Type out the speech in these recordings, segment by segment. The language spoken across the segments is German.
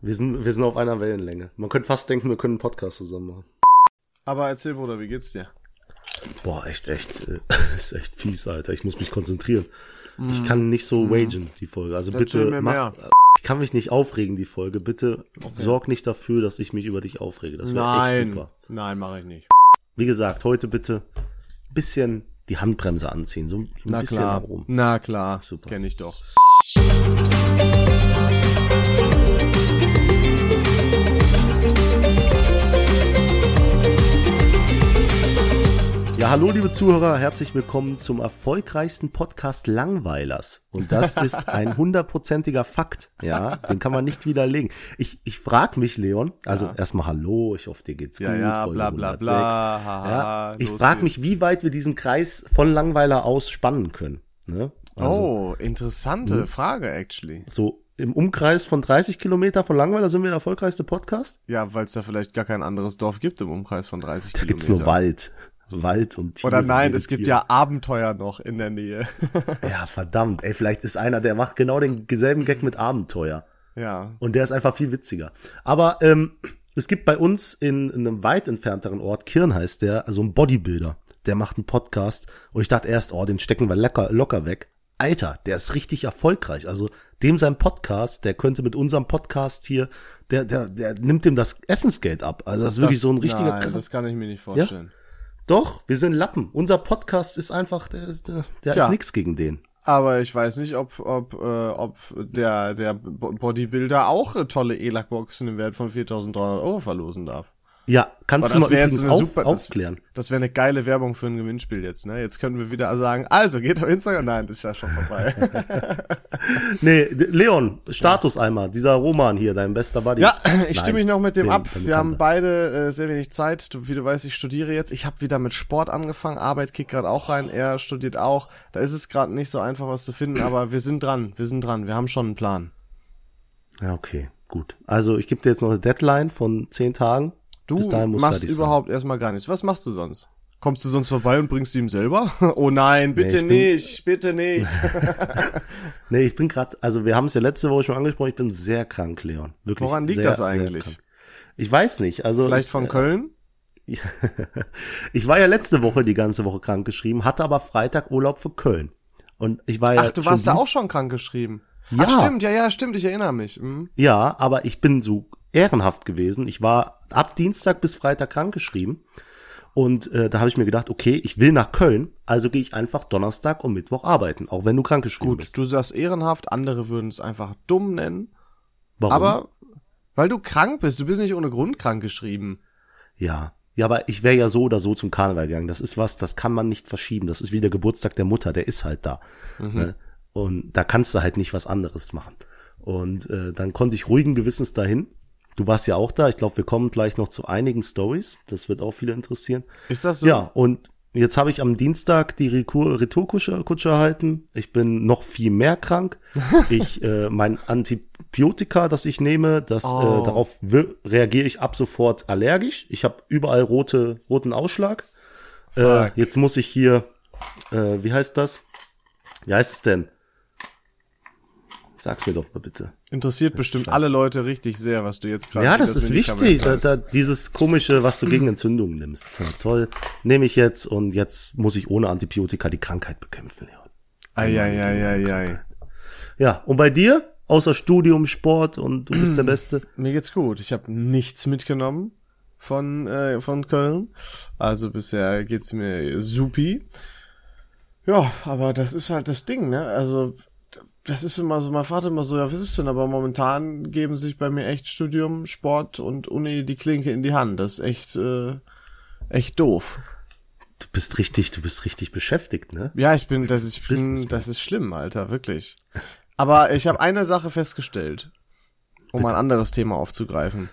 Wir sind, wir sind auf einer Wellenlänge. Man könnte fast denken, wir können einen Podcast zusammen machen. Aber erzähl, Bruder, wie geht's dir? Boah, echt, echt, äh, ist echt fies, Alter. Ich muss mich konzentrieren. Ich kann nicht so wagen, die Folge. Also Erzähl bitte, mach, ich kann mich nicht aufregen, die Folge. Bitte sorg nicht dafür, dass ich mich über dich aufrege. Das wäre echt Nein, super. nein, mache ich nicht. Wie gesagt, heute bitte bisschen die Handbremse anziehen. So ein Na bisschen klar, nach oben. na klar, Super. kenn ich doch. Ja, hallo liebe Zuhörer, herzlich willkommen zum erfolgreichsten Podcast Langweilers. Und das ist ein hundertprozentiger Fakt, ja, den kann man nicht widerlegen. Ich, ich frag mich, Leon, also Ja. erstmal hallo, ich hoffe, dir geht's Ja, gut. ja, Folge bla, bla, 106. bla, haha, ja, ich los frag geht's. mich, wie weit wir diesen Kreis von Langweiler aus spannen können. Ne? Also, oh, interessante Frage, actually. So im Umkreis von 30 Kilometer von Langweiler sind wir der erfolgreichste Podcast? Ja, weil es da vielleicht gar kein anderes Dorf gibt im Umkreis von 30 Da gibt's Kilometern. nur Wald. Wald und Tiere. Oder nein, es gibt Tiere. ja Abenteuer noch in der Nähe. Ja, verdammt. Ey, vielleicht ist einer, der macht genau den selben Gag mit Abenteuer. ja. Und der ist einfach viel witziger. Aber ähm, es gibt bei uns in, in einem weit entfernteren Ort, Kirn heißt der, also ein Bodybuilder, der macht einen Podcast. Und ich dachte erst, oh, den stecken wir locker, locker weg. Alter, der ist richtig erfolgreich. Also dem sein Podcast, der könnte mit unserem Podcast hier, der, der, der nimmt dem das Essensgeld ab. Also das ist wirklich so ein richtiger Nein, Krass- das kann ich mir nicht vorstellen. Doch, wir sind Lappen. Unser Podcast ist einfach, der, der, der Tja. ist nix gegen den. Aber ich weiß nicht, ob, ob, äh, ob der, der Bo- Bodybuilder auch tolle E-Lack-Boxen im Wert von 4.300 Euro verlosen darf. Ja, kannst du das mal jetzt übrigens eine auf, super, das, aufklären. das wäre eine geile Werbung für ein Gewinnspiel jetzt, ne? Jetzt können wir wieder sagen, also geht auf Instagram. Nein, das ist ja schon vorbei. Nee, Leon, Status einmal, dieser Roman hier, dein bester Buddy. ja, ich Nein, stimme mich noch mit dem den- ab. Wir haben beide äh, sehr wenig Zeit. Du, wie du weißt, ich studiere jetzt. Ich habe wieder mit Sport angefangen. Arbeit kickt gerade auch rein. Er studiert auch. Da ist es gerade nicht so einfach, was zu finden. Aber wir sind dran. Wir sind dran. Wir haben schon einen Plan. Ja, okay, gut. Also ich gebe dir jetzt noch eine Deadline von zehn Tagen. Du machst fertig sein. überhaupt erstmal gar nichts. Was machst du sonst? Kommst du sonst vorbei und bringst sie ihm selber? Oh nein, bitte bin- nicht, bitte nicht. Nee, ich bin gerade, also wir haben es ja letzte Woche schon angesprochen, ich bin sehr krank, Leon. Wirklich. Woran liegt sehr, das eigentlich? Ich weiß nicht. Also Vielleicht ich, von Köln? ich war ja letzte Woche die ganze Woche krank geschrieben, hatte aber Freitag Urlaub für Köln. Und ich war ja Ach, du warst da auch schon krank geschrieben. Ja. Ach, stimmt, ja, ja, stimmt, ich erinnere mich. Mhm. Ja, aber ich bin so ehrenhaft gewesen. Ich war ab Dienstag bis Freitag krankgeschrieben. Und äh, da habe ich mir gedacht, okay, ich will nach Köln, also gehe ich einfach Donnerstag und Mittwoch arbeiten, auch wenn du krankgeschrieben Gut, bist. du sagst ehrenhaft, andere würden es einfach dumm nennen. Warum? Aber weil du krank bist, du bist nicht ohne Grund krank geschrieben. ja. Ja, aber ich wäre ja so oder so zum Karneval gegangen. Das ist was, das kann man nicht verschieben. Das ist wie der Geburtstag der Mutter, der ist halt da. Ne? Und da kannst du halt nicht was anderes machen. Und äh, dann konnte ich ruhigen Gewissens dahin. Du warst ja auch da. Ich glaube, wir kommen gleich noch zu einigen Stories. Das wird auch viele interessieren. Ist das so? Ja, und jetzt habe ich am Dienstag die Retourkutsche Kutsche erhalten. Ich bin noch viel mehr krank. Ich, äh, mein Antibiotika, das ich nehme, das Oh. äh, darauf reagiere ich ab sofort allergisch. Ich habe überall rote, roten Ausschlag. Äh, jetzt muss ich hier, äh, wie heißt das? Wie heißt es denn? Sag's mir doch mal bitte. Interessiert bestimmt Scheiße. alle Leute richtig sehr, was du jetzt gerade Ja, das ist wichtig. Da, da, dieses komische, was du gegen Entzündungen nimmst. Ja, toll. Nehme ich jetzt und jetzt muss ich ohne Antibiotika die Krankheit bekämpfen. Leon. Eieieiei. Ja, und bei dir? Außer Studium, Sport und du bist der Beste. Mir geht's gut. Ich habe nichts mitgenommen von äh, von Köln. Also bisher geht's mir supi. Ja, aber das ist halt das Ding, ne? Also das ist immer so, mein Vater immer so, ja, was ist denn? Aber momentan geben sich bei mir echt Studium, Sport und Uni die Klinke in die Hand. Das ist echt, äh, echt doof. Du bist richtig, du bist richtig beschäftigt, ne? Ja, ich bin, das ist, ich bin, das ist schlimm, Alter, wirklich. Aber ich habe eine Sache festgestellt, um ein anderes Thema aufzugreifen.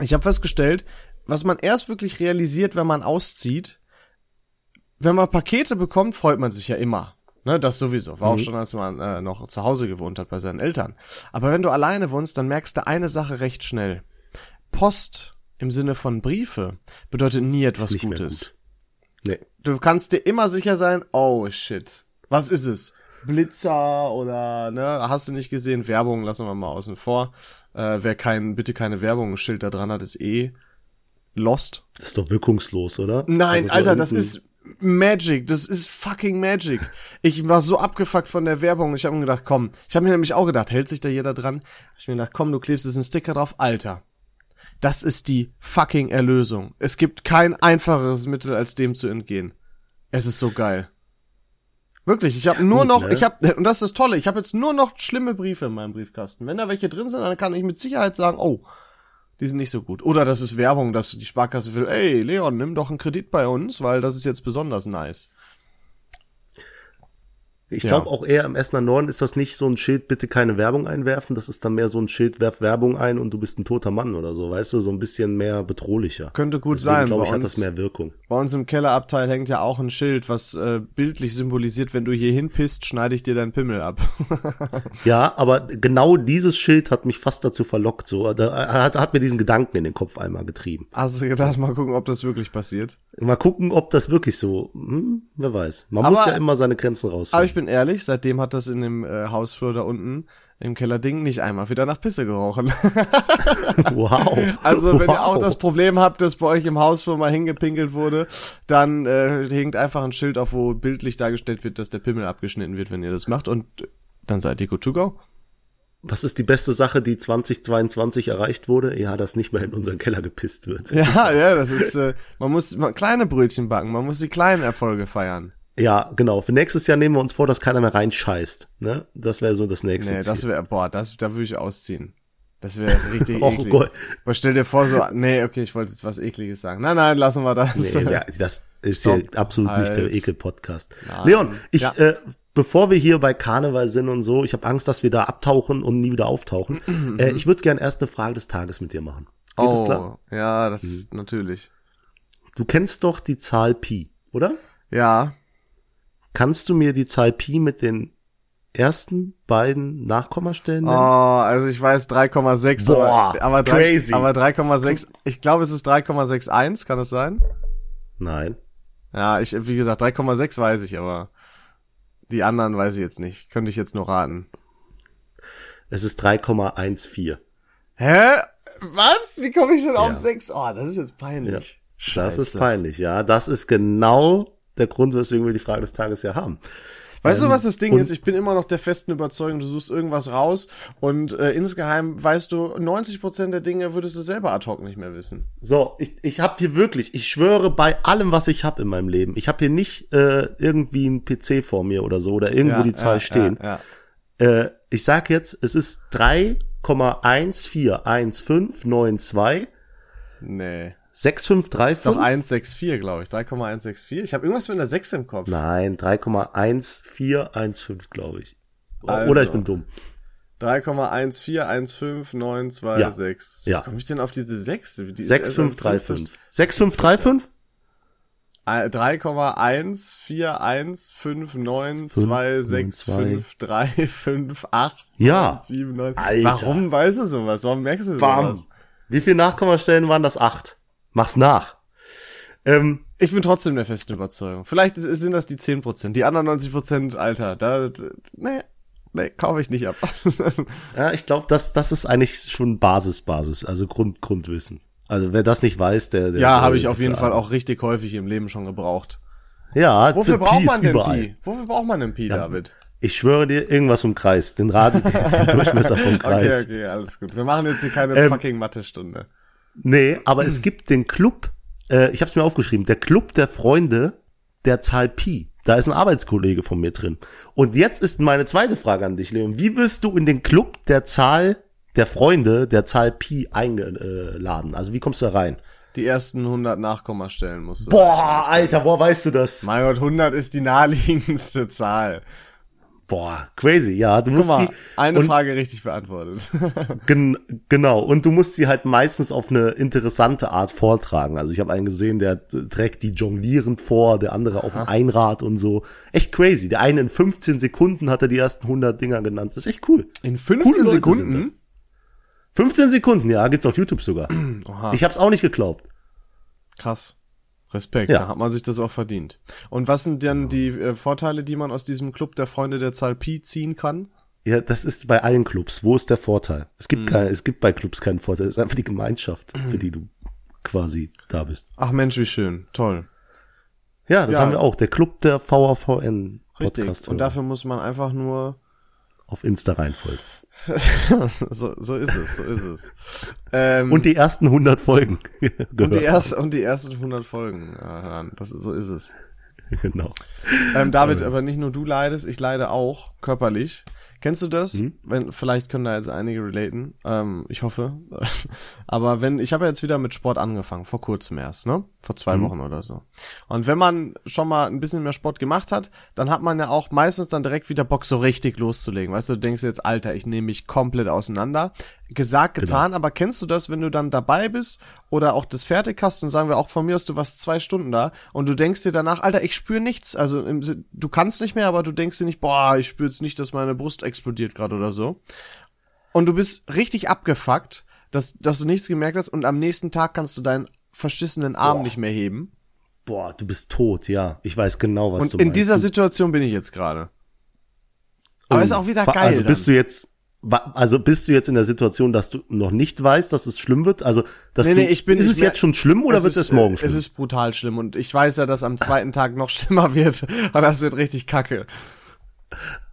Ich habe festgestellt, was man erst wirklich realisiert, wenn man auszieht, wenn man Pakete bekommt, freut man sich ja immer. Ne, das sowieso. War auch schon, als man äh, noch zu Hause gewohnt hat bei seinen Eltern. Aber wenn du alleine wohnst, dann merkst du eine Sache recht schnell. Post im Sinne von Briefe bedeutet nie etwas Gutes. gut. Nee. Du kannst dir immer sicher sein, oh shit, was ist es? Blitzer oder, ne, hast du nicht gesehen, Werbung lassen wir mal außen vor. Äh, wer kein, bitte keine Werbung, Schild da dran hat, ist eh lost. Das ist doch wirkungslos, oder? Nein, Also so Alter, das ist Magic, das ist fucking Magic. Ich war so abgefuckt von der Werbung, ich habe mir gedacht, komm, ich habe mir nämlich auch gedacht, hält sich da jeder dran? Hab ich mir gedacht, komm, du klebst jetzt einen Sticker drauf, Alter. Das ist die fucking Erlösung. Es gibt kein einfacheres Mittel, als dem zu entgehen. Es ist so geil. Wirklich, ich habe nur noch, ne? ich habe und das ist das Tolle, ich habe jetzt nur noch schlimme Briefe in meinem Briefkasten. Wenn da welche drin sind, dann kann ich mit Sicherheit sagen, oh, die sind nicht so gut. Oder das ist Werbung, dass die Sparkasse will, ey, Leon, nimm doch einen Kredit bei uns, weil das ist jetzt besonders nice. Ich Ja. glaube auch eher im Essener Norden ist das nicht so ein Schild, bitte keine Werbung einwerfen. Das ist dann mehr so ein Schild, werf Werbung ein und du bist ein toter Mann oder so, weißt du, so ein bisschen mehr bedrohlicher. Könnte gut Deswegen sein. glaube bei ich, hat uns- das mehr Wirkung. Bei uns im Kellerabteil hängt ja auch ein Schild, was äh, bildlich symbolisiert, wenn du hier hinpisst, schneide ich dir deinen Pimmel ab. Ja, aber genau dieses Schild hat mich fast dazu verlockt. So, da hat, hat mir diesen Gedanken in den Kopf einmal getrieben. Hast du gedacht, mal gucken, ob das wirklich passiert? Mal gucken, ob das wirklich so, hm, wer weiß. Man Aber- muss ja immer seine Grenzen rausfinden. Ich bin ehrlich, seitdem hat das in dem äh, Hausflur da unten im Kellerding nicht einmal wieder nach Pisse gerochen. wow. Also wenn wow. ihr auch das Problem habt, dass bei euch im Hausflur mal hingepinkelt wurde, dann äh, hängt einfach ein Schild auf, wo bildlich dargestellt wird, dass der Pimmel abgeschnitten wird, wenn ihr das macht und dann seid ihr good to go. Was ist die beste Sache, die 2022 erreicht wurde? Ja, dass nicht mehr in unseren Keller gepisst wird. Ja, ja, das ist, äh, man muss man, kleine Brötchen backen, man muss die kleinen Erfolge feiern. Ja, genau. Für nächstes Jahr nehmen wir uns vor, dass keiner mehr reinscheißt. Ne? Das wäre so das nächste Nee, das Ziel. wäre, boah, das, da würde ich ausziehen. Das wäre richtig Oh eklig. Gott. Aber stell dir vor, so, nee, okay, ich wollte jetzt was ekliges sagen. Nein, nein, lassen wir das. Nee, ja, das ist hier absolut nicht der Halt. Ekel-Podcast. Leon, ich, Ja. äh, bevor wir hier bei Karneval sind und so, ich habe Angst, dass wir da abtauchen und nie wieder auftauchen. äh, ich würde gern erst eine Frage des Tages mit dir machen. Geht das klar? oh, ja, das ist natürlich. Du kennst doch die Zahl Pi, oder? Ja, Kannst du mir die Zahl Pi mit den ersten beiden Nachkommastellen oh, nennen? also ich weiß 3,6, Boah, aber, aber, drei- crazy. aber 3,6, ich glaube, es ist 3,61, kann es sein? Nein. Ja, ich, wie gesagt, 3,6 weiß ich, aber die anderen weiß ich jetzt nicht. Könnte ich jetzt nur raten. Es ist 3,14. Hä? Was? Wie komme ich denn auf Ja. 6? Oh, das ist jetzt peinlich. Das ist peinlich, ja. Das ist genau der Grund, weswegen wir die Frage des Tages ja haben. Weißt du, was das Ding ist? Ich bin immer noch der festen Überzeugung, du suchst irgendwas raus und äh, insgeheim weißt du, 90% der Dinge würdest du selber ad hoc nicht mehr wissen. So, ich, ich habe hier wirklich, ich schwöre bei allem, was ich habe in meinem Leben, ich habe hier nicht äh, irgendwie einen PC vor mir oder so oder irgendwo die Zahl stehen. Ja, ja. Äh, ich sag jetzt, es ist 3,141592 Nee. 6535. Ist doch 164, glaube ich. 3,164. Ich habe irgendwas mit einer 6 im Kopf. Nein, 3,1415, glaube ich. Also. Oder ich bin dumm. 3,1415926. Ja. Wie komme ich denn auf diese 6? Die ist- 6535. 6535? Äh, 3,14159265358 Ja. 79. Alter. Warum weißt du sowas? Warum merkst du Bam. sowas? Wie viele Nachkommastellen waren das? Acht. Mach's nach. Ähm, Ich bin trotzdem der festen Überzeugung. Vielleicht sind das die 10%. Die anderen 90%, Alter, da, nee, nee, kaufe ich nicht ab. ja, ich glaube, das, das ist eigentlich schon Basis, Basis, also Grund, Grundwissen. Also wer das nicht weiß, der, der ja, habe ich auf jeden Fall auch richtig häufig im Leben schon gebraucht. Ja, Wofür braucht man denn überall. Pi? Wofür braucht man denn Pi, David? Ich schwöre dir, irgendwas im Kreis. Den Rad, den Durchmesser vom Okay, Kreis. okay, alles gut. Wir machen jetzt hier keine Ähm, fucking Mathe-Stunde. Nee, aber es gibt den Club, äh, ich habe es mir aufgeschrieben, der Club der Freunde der Zahl Pi. Da ist ein Arbeitskollege von mir drin. Und jetzt ist meine zweite Frage an dich, Leon. Wie bist du in den Club der Zahl der Freunde der Zahl Pi eingeladen? Also wie kommst du da rein? Die ersten 100 Nachkommastellen musst du. Boah, Alter, woher weißt du das? Mein Gott, 100 ist die naheliegendste Zahl. Boah, crazy. Ja, du Guck musst mal, die eine und, Frage richtig beantwortet. gen, genau und du musst sie halt meistens auf eine interessante Art vortragen. Also ich habe einen gesehen, der trägt die jonglierend vor, der andere auf dem Einrad und so. Echt crazy. Der eine in 15 Sekunden hat er die ersten 100 Dinger genannt. Das ist echt cool. In Coole 15 Leute Sekunden? sind das. 15 Sekunden, ja, gibt's auf YouTube sogar. Oha. Ich hab's auch nicht geglaubt. Krass. Respekt, Ja. da hat man sich das auch verdient. Und was sind denn die äh, Vorteile, die man aus diesem Club der Freunde der Zahl Pi ziehen kann? Ja, das ist bei allen Clubs. Wo ist der Vorteil? Es Mhm. gibt kein, es gibt bei Clubs keinen Vorteil. Es ist einfach die Gemeinschaft, für die du quasi da bist. Ach Mensch, wie schön, toll. Ja, das Ja. haben wir auch. Der Club der VAVN Richtig. Podcast Und dafür muss man einfach nur auf Insta reinfolgen. So, so ist es, so ist es. Ähm, Und die ersten 100 Folgen. und die, erst, und die ersten 100 Folgen hören. Das, so ist es. genau. Ähm, David, aber nicht nur du leidest, ich leide auch körperlich. Kennst du das? Wenn vielleicht können da jetzt einige relaten. Ähm, ich hoffe. aber wenn ich habe ja jetzt wieder mit Sport angefangen, vor kurzem erst, ne? Vor zwei Wochen oder so. Und wenn man schon mal ein bisschen mehr Sport gemacht hat, dann hat man ja auch meistens dann direkt wieder Bock, so richtig loszulegen. Weißt du, du denkst jetzt, Alter, ich nehme mich komplett auseinander. Gesagt, getan, aber kennst du das, wenn du dann dabei bist oder auch das fertig hast und sagen wir auch von mir aus, du warst zwei Stunden da und du denkst dir danach, Alter, ich spüre nichts. Also im, du kannst nicht mehr, aber du denkst dir nicht, boah, ich spüre jetzt nicht, dass meine Brust explodiert gerade oder so. Und du bist richtig abgefuckt, dass, dass du nichts gemerkt hast und am nächsten Tag kannst du deinen verschissenen Arm Boah. nicht mehr heben. Boah, du bist tot, ja. Ich weiß genau, was Und du in meinst. dieser Du- Situation bin ich jetzt gerade. Aber Oh, ist auch wieder geil. Also bist dann. du jetzt, also bist du jetzt in der Situation, dass du noch nicht weißt, dass es schlimm wird? Also, dass Nee, nee, ich bin- ist es mer- jetzt schon schlimm oder wird es ist, morgen äh, schlimm? Es ist brutal schlimm und ich weiß ja, dass am zweiten Tag noch schlimmer wird. Und das wird richtig kacke.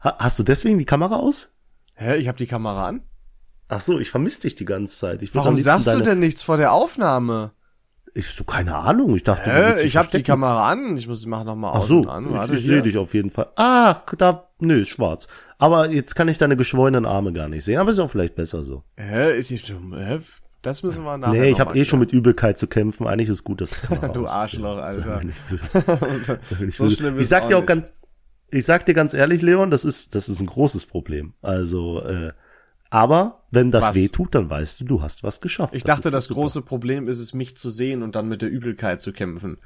Ha- Hast du deswegen die Kamera aus? Hä, ich habe die Kamera an? Ach so, ich vermisse dich die ganze Zeit. Ich Warum sagst du denn nichts vor der Aufnahme? Ich so keine Ahnung. Ich dachte, Hä, ich habe die. Kamera an. Ich muss mach noch mal Ach aus so, und an. Warte ich, ich sehe dich auf jeden Fall. Ah, da, nö, ist schwarz. Aber jetzt kann ich deine geschwollenen Arme gar nicht sehen. Aber ist auch vielleicht besser so. Hä, ist nicht hä? Das müssen wir nachher nee, ich habe eh schon mit Übelkeit zu kämpfen. Eigentlich ist gut, dass die Kamera Du. Arschloch, Alter. Nicht So schlimm ich sag auch dir auch nicht. ganz, ich sag dir ganz ehrlich, Leon, das ist, das ist ein großes Problem. Also, äh, aber wenn das Was? weh tut, dann weißt du, du hast was geschafft. Ich dachte, ist das super. große Problem ist es, mich zu sehen und dann mit der Übelkeit zu kämpfen.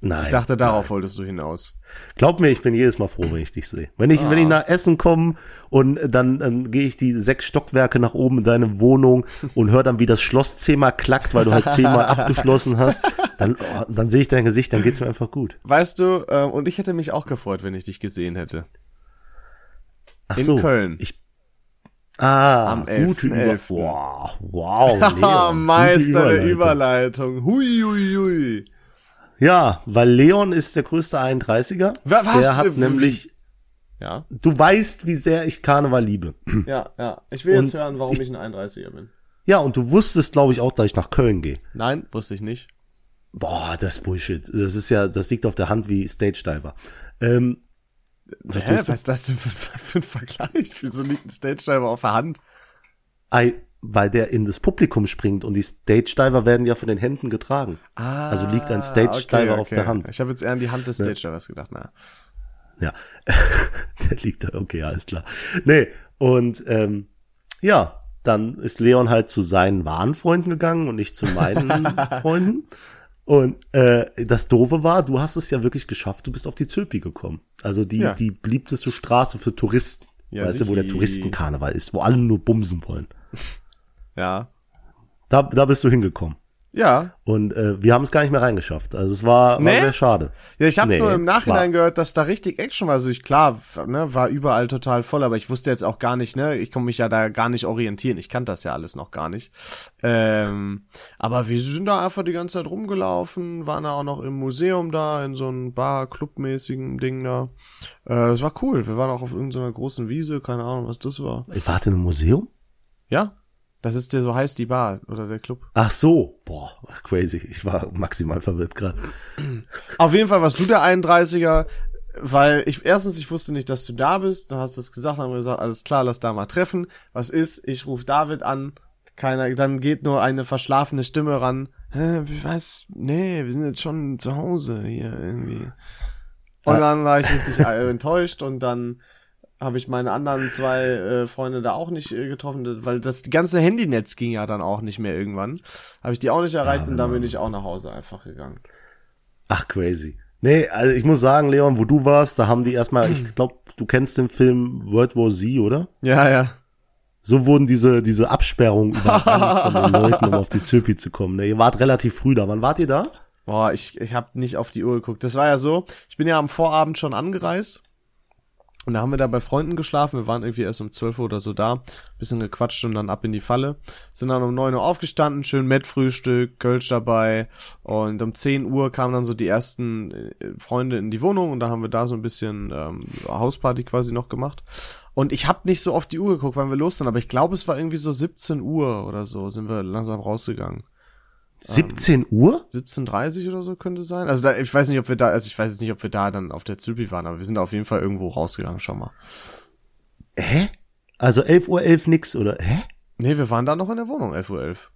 Nein. Ich dachte, darauf wolltest du hinaus. Glaub mir, ich bin jedes Mal froh, wenn ich dich sehe. Wenn ich, Ah. wenn ich nach Essen komme und dann, dann gehe ich die sechs Stockwerke nach oben in deine Wohnung und höre dann, wie das Schloss zehnmal klackt, weil du halt zehnmal abgeschlossen hast, dann, oh, dann sehe ich dein Gesicht, dann geht's mir einfach gut. Weißt du, äh, und ich hätte mich auch gefreut, wenn ich dich gesehen hätte. Ach In so, Köln. Ich, ah, Am gute 11.11.. Über wow, wow, gute Meister der Überleitung. Überleitung. Hui, hui, hui. Ja, weil Leon ist der größte 31er. Wa- was? Der hat nämlich, Ja, du weißt, wie sehr ich Karneval liebe. ja, ja. Ich will jetzt Und hören, warum ich- ich, ein 31er bin. Ja, und du wusstest, glaube ich, auch, dass ich nach Köln gehe. Nein, wusste ich nicht. Boah, das Bullshit. Das ist ja, das liegt auf der Hand wie Stage Diver. Ähm, Hä, was ist das denn für, für ein Vergleich? Wieso liegt ein Stage-Diver auf der Hand? ei, weil der in das Publikum springt und die Stage Diver werden ja von den Händen getragen. Ah, Also liegt ein Stage Diver auf der Hand. Ich habe jetzt eher an die Hand des Stage-Divers gedacht. Na. Ja, der liegt da. Okay, alles klar. Nee, und ähm, ja, dann ist Leon halt zu seinen wahren Freunden gegangen und nicht zu meinen Freunden. Und äh, das Doofe war, du hast es ja wirklich geschafft, du bist auf die Zülpi gekommen. Also die, Ja. die beliebteste Straße für Touristen. Ja, weißt du, wo der. Touristenkarneval ist, wo alle nur bumsen wollen. Ja. Da, da bist du hingekommen. Ja. Und äh, wir haben es gar nicht mehr reingeschafft. Also es war, war Nee? sehr schade. Ja, ich habe Nee, nur im Nachhinein war- gehört, dass da richtig Action war. Also ich klar, ne, war überall total voll, aber ich wusste jetzt auch gar nicht, ne, ich konnte mich ja da gar nicht orientieren. Ich kannte das ja alles noch gar nicht. Ähm, aber wir sind da einfach die ganze Zeit rumgelaufen, waren da auch noch im Museum da, in so einem Bar-Club-mäßigen Ding da. Äh, es war cool. Wir waren auch auf irgendeiner großen Wiese, keine Ahnung, was das war. Ihr wart in einem Museum? Ja, das ist der, so heißt die Bar oder der Club. Ach so, boah, crazy. Ich war maximal verwirrt gerade. Auf jeden Fall warst du der 31er, weil ich erstens, ich wusste nicht, dass du da bist. Dann hast du es gesagt, dann haben wir gesagt, alles klar, lass da mal treffen. Was ist? Ich rufe David an. Keiner, dann geht nur eine verschlafene Stimme ran. Hä, wie was? Nee, wir sind jetzt schon zu Hause hier irgendwie. Und Ja. dann war ich richtig äh, enttäuscht und dann habe ich meine anderen zwei äh, Freunde da auch nicht äh, getroffen, weil das ganze Handynetz ging ja dann auch nicht mehr irgendwann. Habe ich die auch nicht erreicht und dann bin ich auch nach Hause einfach gegangen. Ach, crazy. Nee, also ich muss sagen, Leon, wo du warst, da haben die erstmal, ich glaube, du kennst den Film World War Z, oder? Ja, ja. So wurden diese, diese Absperrungen überrannt von den Leuten, um auf die Zöpi zu kommen. Ne, ihr wart relativ früh da. Wann wart ihr da? Boah, ich, ich habe nicht auf die Uhr geguckt. Das war ja so, ich bin ja am Vorabend schon angereist. Und da haben wir da bei Freunden geschlafen. Wir waren irgendwie erst um 12 Uhr oder so da. Bisschen gequatscht und dann ab in die Falle. Sind dann um 9 Uhr aufgestanden, schön Met-Frühstück, Kölsch dabei. Und um 10 Uhr kamen dann so die ersten äh, Freunde in die Wohnung und da haben wir da so ein bisschen ähm, Hausparty quasi noch gemacht. Und ich habe nicht so auf die Uhr geguckt, wann wir los sind, aber ich glaube, es war irgendwie so 17 Uhr oder so, sind wir langsam rausgegangen. 17 Uhr? 17.30 oder so könnte sein. Also da, ich weiß nicht, ob wir da, also ich weiß jetzt nicht, ob wir da dann auf der Züppi waren, aber wir sind da auf jeden Fall irgendwo rausgegangen, schau mal. Hä? Also 11 Uhr 11 nix, oder? Hä? Nee, wir waren da noch in der Wohnung, 11.11 Uhr. 11.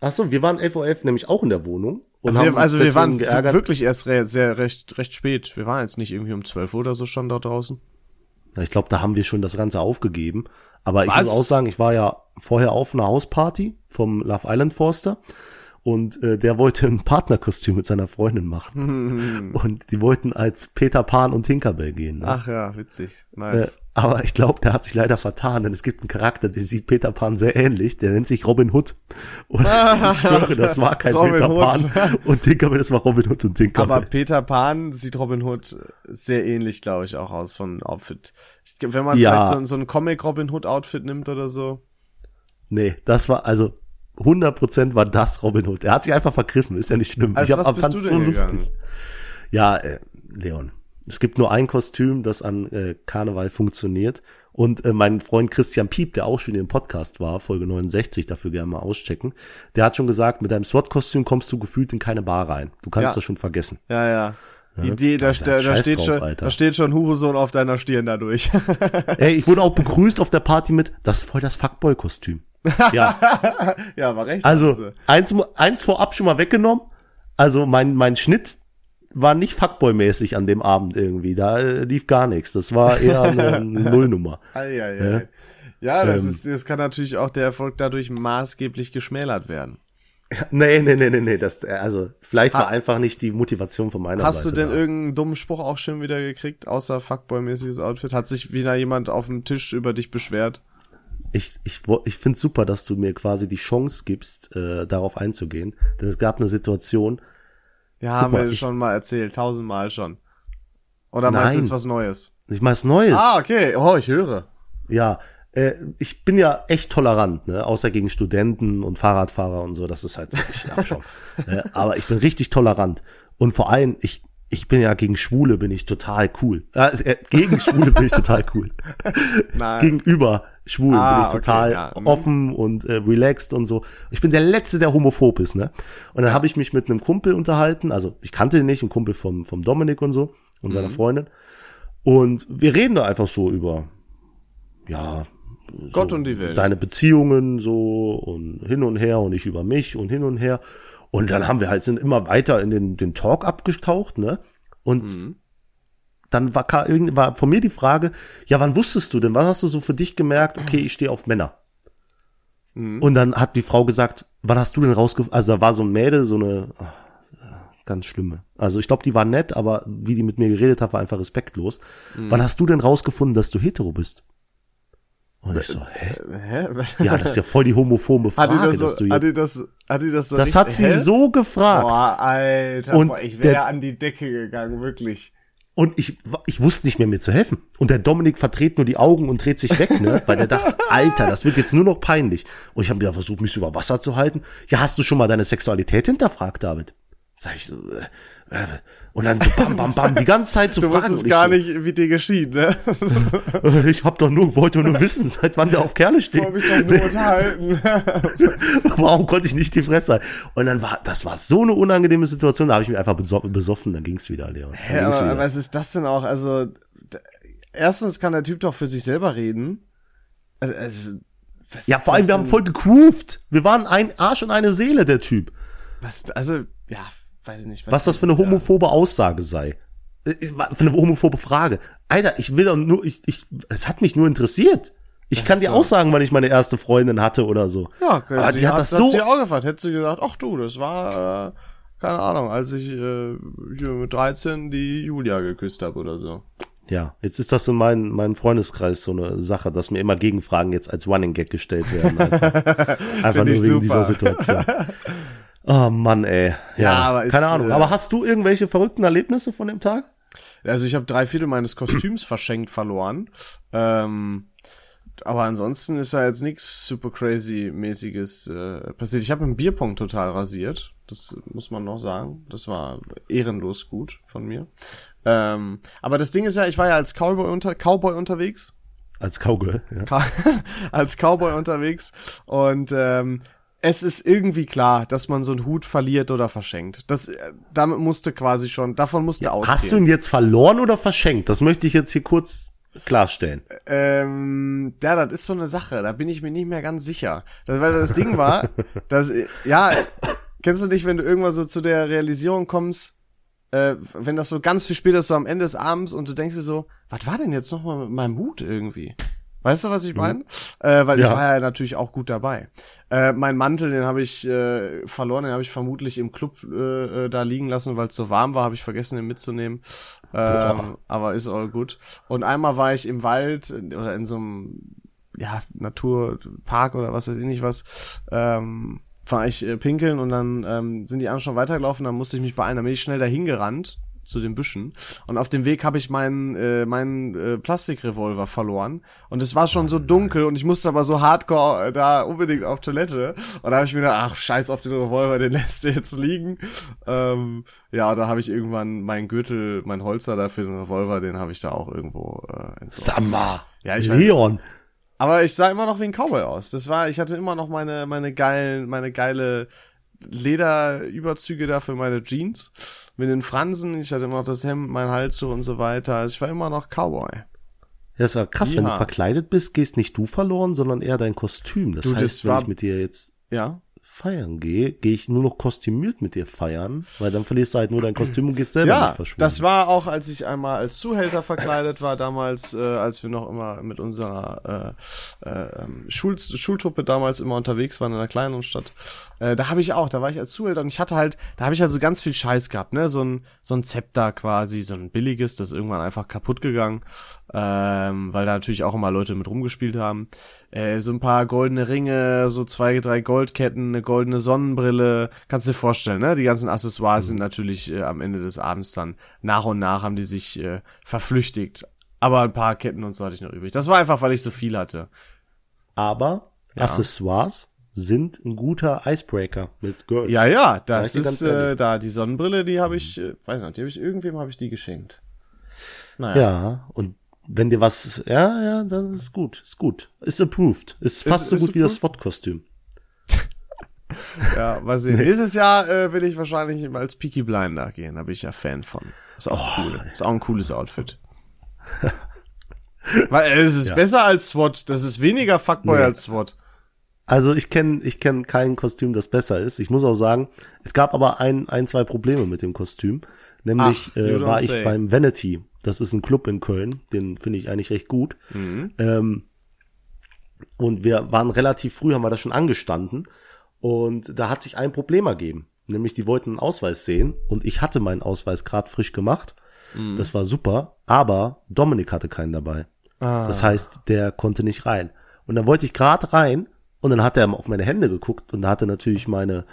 Ach so, wir waren 11 Uhr 11 nämlich auch in der Wohnung. Und Wir, haben also wir waren geärgert. wirklich erst re sehr recht, recht spät. Wir waren jetzt nicht irgendwie um 12 Uhr oder so schon dort draußen. Na, Ich glaube, da haben wir schon das Ganze aufgegeben. Aber ich Was? muss auch sagen, ich war ja vorher auf einer Hausparty vom Love Island Forster und äh, der wollte ein Partnerkostüm mit seiner Freundin machen. und die wollten als Peter Pan und Tinkerbell gehen. Ne? Ach ja, witzig. Äh, Nice. aber ich glaube, der hat sich leider vertan, denn es gibt einen Charakter, der sieht Peter Pan sehr ähnlich, der nennt sich Robin Hood. Und ich schwöre, das war kein Robin Peter Hood. Pan und Tinkerbell, das war Robin Hood und Tinkerbell. Aber Peter Pan sieht Robin Hood sehr ähnlich, glaube ich, auch aus von Outfit. Wenn man Ja. vielleicht so, so ein Comic Robin Hood Outfit nimmt oder so. Nee, das war, also 100% war das Robin Hood. Er hat sich einfach vergriffen, ist ja nicht schlimm. Als ich hab- fand's du denn gegangen? Ja, äh, Leon, es gibt nur ein Kostüm, das an äh, Karneval funktioniert. Und äh, mein Freund Christian Piep, der auch schon im Podcast war, Folge 69, dafür gerne mal auschecken, der hat schon gesagt, mit deinem SWAT-Kostüm kommst du gefühlt in keine Bar rein. Du kannst Ja. das schon vergessen. Ja, ja. Idee, da, da, da steht drauf, schon, Alter. da steht schon Hurensohn auf deiner Stirn dadurch. Ey, ich wurde auch begrüßt auf der Party mit, das ist voll das Fuckboy-Kostüm. Ja, ja, war recht. Also, eins, eins vorab schon mal weggenommen. Also, mein, mein Schnitt war nicht Fuckboy-mäßig an dem Abend irgendwie. Da äh, lief gar nichts. Das war eher eine, eine Nullnummer. ei, ei, ei. Ja, das Ähm. ist, das kann natürlich auch der Erfolg dadurch maßgeblich geschmälert werden. Nee, nee, nee, nee, nee. Das, äh, also, vielleicht Ha- war einfach nicht die Motivation von meiner Hast du Seite. denn da. irgendeinen dummen Spruch auch schon wieder gekriegt, außer Fuckboy-mäßiges Outfit? Hat sich wieder jemand auf dem Tisch über dich beschwert? Ich, ich, ich finde super, dass du mir quasi die Chance gibst, äh, darauf einzugehen. Denn es gab eine Situation, Ja, haben mal, wir ich- schon mal erzählt, tausendmal schon. Oder meinst du jetzt was Neues? ich mach's Neues. Ah, okay. Oh, ich höre. Ja, äh, ich bin ja echt tolerant, ne? außer gegen Studenten und Fahrradfahrer und so, das ist halt wirklich Abschaum. äh, aber ich bin richtig tolerant. Und vor allem, ich, ich bin ja gegen Schwule, bin ich total cool. Äh, gegen Schwule bin ich total cool. Nein. Gegenüber Schwulen Ah, bin ich okay, total ja, mhm. offen und äh, relaxed und so. Ich bin der Letzte, der homophob ist, ne? Und dann habe ich mich mit einem Kumpel unterhalten, also ich kannte ihn nicht, ein Kumpel vom, vom Dominik und so und seiner Mhm. Freundin. Und wir reden da einfach so über, ja, Gott so und die Welt. Seine Beziehungen so und hin und her und ich über mich und hin und her. Und dann haben wir halt, sind immer weiter in den, den Talk abgetaucht, ne? Und Mhm. dann war, war von mir die Frage, ja, wann wusstest du denn, wann hast du so für dich gemerkt, okay, ich stehe auf Männer? Mhm. Und dann hat die Frau gesagt, wann hast du denn rausgefunden, also da war so ein Mädel, so eine, ganz schlimme. Also ich glaube, die war nett, aber wie die mit mir geredet hat, war einfach respektlos. Mhm. Wann hast du denn rausgefunden, dass du hetero bist? Und ich so, hä? Hä? Ja, das ist ja voll die homophobe Hat die Frage, das dass so, du hat die jetzt. das, hat die das so Das richtig- hat sie Hä? so gefragt. Boah, Alter, Und boah, ich wäre an die Decke gegangen, wirklich. Und ich, ich wusste nicht mehr, mir zu helfen. Und der Dominik verdreht nur die Augen und dreht sich weg, ne? Weil der dachte, Alter, das wird jetzt nur noch peinlich. Und ich habe wieder versucht, mich über Wasser zu halten. Ja, hast du schon mal deine Sexualität hinterfragt, David? Sag ich so, äh, äh, und dann so bam, bam, bam, die ganze Zeit so Du fragen. ich gar so, nicht, wie dir geschieht, ne? äh, Ich hab doch nur, wollte nur wissen, seit wann der auf Kerle Ich steht. wollte mich doch nur unterhalten. Warum konnte ich nicht die Fresse halten? Und dann war, das war so eine unangenehme Situation, da habe ich mich einfach beso besoffen, dann ging's wieder, Leon. Hä, aber, wieder. aber was ist das denn auch? Also, erstens kann der Typ doch für sich selber reden. Also, also was ja, vor allem, wir haben voll gegroovt. Wir waren ein Arsch und eine Seele, der Typ. Was, also, ja, weiß ich nicht. was das für eine homophobe Aussage sei. Äh, Für eine homophobe Frage. Alter, ich will doch nur, ich, ich, es hat mich nur interessiert. Ich kann ist dir so. auch sagen, wann ich meine erste Freundin hatte oder so. Ja, okay, Aber sie die hat das so, sie auch gefragt. Hätte sie gesagt, ach du, das war, äh, keine Ahnung, als ich äh, mit 13 die Julia geküsst habe oder so. ja, jetzt ist das in meinem meinem Freundeskreis so eine Sache, dass mir immer Gegenfragen jetzt als Running Gag gestellt werden. Einfach, einfach nur wegen super. dieser Situation. Oh Mann, ey. Ja, Ja, aber ist, keine Ahnung. äh, aber hast du irgendwelche verrückten Erlebnisse von dem Tag? Also ich habe drei Viertel meines Kostüms verschenkt verloren. Ähm, aber ansonsten ist da jetzt nichts super crazy mäßiges äh, passiert. Ich habe einen Bierpong total rasiert. Das muss man noch sagen. Das war ehrenlos gut von mir. Ähm, aber das Ding ist ja, ich war ja als Cowboy, unter, Cowboy unterwegs. Als Kaugel, ja. Als Cowboy unterwegs und ähm, es ist irgendwie klar, dass man so einen Hut verliert oder verschenkt. Das äh, damit musste quasi schon, davon musste ausgehen. Hast du ihn jetzt verloren oder verschenkt? Das möchte ich jetzt hier kurz klarstellen. Ähm, ja, das ist so eine Sache, da bin ich mir nicht mehr ganz sicher. Das, weil das Ding war, dass, ja, kennst du nicht, wenn du irgendwann so zu der Realisierung kommst, äh, wenn das so ganz viel später ist, so am Ende des Abends und du denkst dir so, was war denn jetzt nochmal mit meinem Hut irgendwie? Weißt du, was ich meine? Äh, weil ich Ja. war ja natürlich auch gut dabei. Äh, mein Mantel, den habe ich äh, verloren, den habe ich vermutlich im Club äh, äh, da liegen lassen, weil es so warm war, habe ich vergessen, den mitzunehmen. Ähm, aber ist all gut. Und einmal war ich im Wald äh, oder in so einem ja, Naturpark oder was weiß ich nicht was, ähm, war ich äh, pinkeln und dann ähm, sind die anderen schon weitergelaufen, dann musste ich mich beeilen, dann bin ich schnell dahin gerannt zu den Büschen und auf dem Weg habe ich meinen äh, meinen äh, Plastikrevolver verloren und es war schon so dunkel und ich musste aber so hardcore äh, da unbedingt auf Toilette und da habe ich mir gedacht, ach scheiß auf den Revolver, den lässt du jetzt liegen. Ähm, ja, da habe ich irgendwann meinen Gürtel, mein Holster da für den Revolver, den habe ich da auch irgendwo äh. Samma. Ja, ich weiß- Leon. Aber ich sah immer noch wie ein Cowboy aus. Das war, ich hatte immer noch meine, meine geilen, meine geile Lederüberzüge da für meine Jeans. Mit den Fransen. Ich hatte immer noch das Hemd, mein Halstuch und so weiter. Also ich war immer noch Cowboy. Ja, ist ja krass, wenn du Ja. verkleidet bist, gehst nicht du verloren, sondern eher dein Kostüm. Das Du, das heißt, wenn war- ich mit dir jetzt Ja. Feiern gehe, gehe ich nur noch kostümiert mit dir feiern, weil dann verlierst du halt nur dein Kostüm und gehst selber Ja, nicht verschwunden. das war auch, als ich einmal als Zuhälter verkleidet war, damals, äh, als wir noch immer mit unserer äh, äh, Schul Schultruppe damals immer unterwegs waren in einer kleineren Stadt. Äh, da habe ich auch, da war ich als Zuhälter und ich hatte halt, da habe ich halt so ganz viel Scheiß gehabt, ne, so ein so ein Zepter quasi, so ein billiges, das ist irgendwann einfach kaputt gegangen, ähm, weil da natürlich auch immer Leute mit rumgespielt haben. Äh, so ein paar goldene Ringe, so zwei, drei Goldketten, eine goldene Sonnenbrille, kannst du dir vorstellen, ne? Die ganzen Accessoires sind natürlich äh, am Ende des Abends dann nach und nach haben die sich äh, verflüchtigt. Aber ein paar Ketten und so hatte ich noch übrig. Das war einfach, weil ich so viel hatte. Aber Accessoires sind ein guter Icebreaker mit Girls. Ja, ja, das ganz ist äh, da die Sonnenbrille, die habe ich, äh, weiß nicht, die habe ich irgendwem habe ich die geschenkt. Naja. Ja, und wenn dir was, ja, ja, dann ist gut, ist gut. Ist approved. Ist fast so ist gut wie das approved? SWAT-Kostüm. Ja, mal sehen. Nächstes Jahr äh, will ich wahrscheinlich als Peaky Blinder gehen. Da bin ich ja Fan von. Ist auch cool. Ist auch ein cooles Outfit. Weil äh, es ist Ja. besser als SWAT. Das ist weniger Fuckboy Nee. als SWAT. Also ich kenne ich kenn kein Kostüm, das besser ist. Ich muss auch sagen, es gab aber ein, ein zwei Probleme mit dem Kostüm. Nämlich Ach, äh, war ich say. beim Vanity. Das ist ein Club in Köln. Den finde ich eigentlich recht gut. Mhm. Ähm, und wir waren relativ früh, haben wir da schon angestanden. Und da hat sich ein Problem ergeben. Nämlich, die wollten einen Ausweis sehen. Und ich hatte meinen Ausweis gerade frisch gemacht. Mhm. Das war super. Aber Dominik hatte keinen dabei. Ah. Das heißt, der konnte nicht rein. Und dann wollte ich gerade rein. Und dann hat er auf meine Hände geguckt. Und da hatte natürlich meine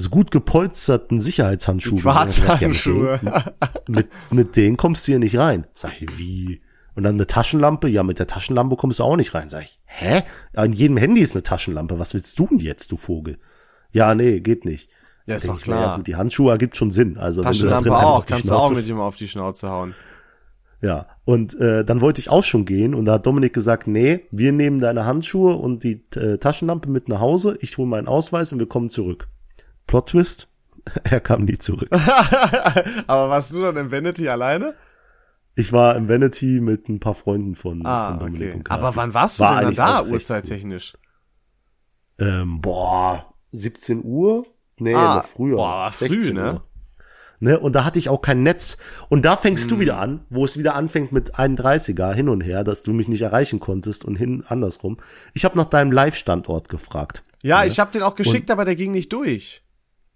so gut gepolsterten Sicherheitshandschuhe. Quarzhandschuhe. Ja, mit, mit, mit denen kommst du hier nicht rein. Sag ich, wie? Und dann eine Taschenlampe? Ja, mit der Taschenlampe kommst du auch nicht rein. Sag ich, hä? Ja, in jedem Handy ist eine Taschenlampe. Was willst du denn jetzt, du Vogel? Ja, nee, geht nicht. Ja, ist doch ich mir, klar. Ja, gut, die Handschuhe ergibt schon Sinn. Also wenn du da Taschenlampe drin auch. Kannst du auch Schnauze- mit ihm auf die Schnauze hauen. ja, und äh, dann wollte ich auch schon gehen und da hat Dominik gesagt, nee, wir nehmen deine Handschuhe und die äh, Taschenlampe mit nach Hause, ich hole meinen Ausweis und wir kommen zurück. Plot Twist, er kam nie zurück. Aber warst du dann im Vanity alleine? Ich war im Vanity mit ein paar Freunden von, Ah, von Dominik okay. und Kathi. Aber wann warst du War denn da, uhrzeittechnisch? Ähm, boah, 17 Uhr? Nee, Ah, noch früher. boah, früh, 16 ne? Uhr. Ne, und da hatte ich auch kein Netz. Und da fängst Hm. du wieder an, wo es wieder anfängt mit 31er hin und her, dass du mich nicht erreichen konntest und hin andersrum. Ich habe nach deinem Live-Standort gefragt. Ja, ich habe den auch geschickt, aber der ging nicht durch.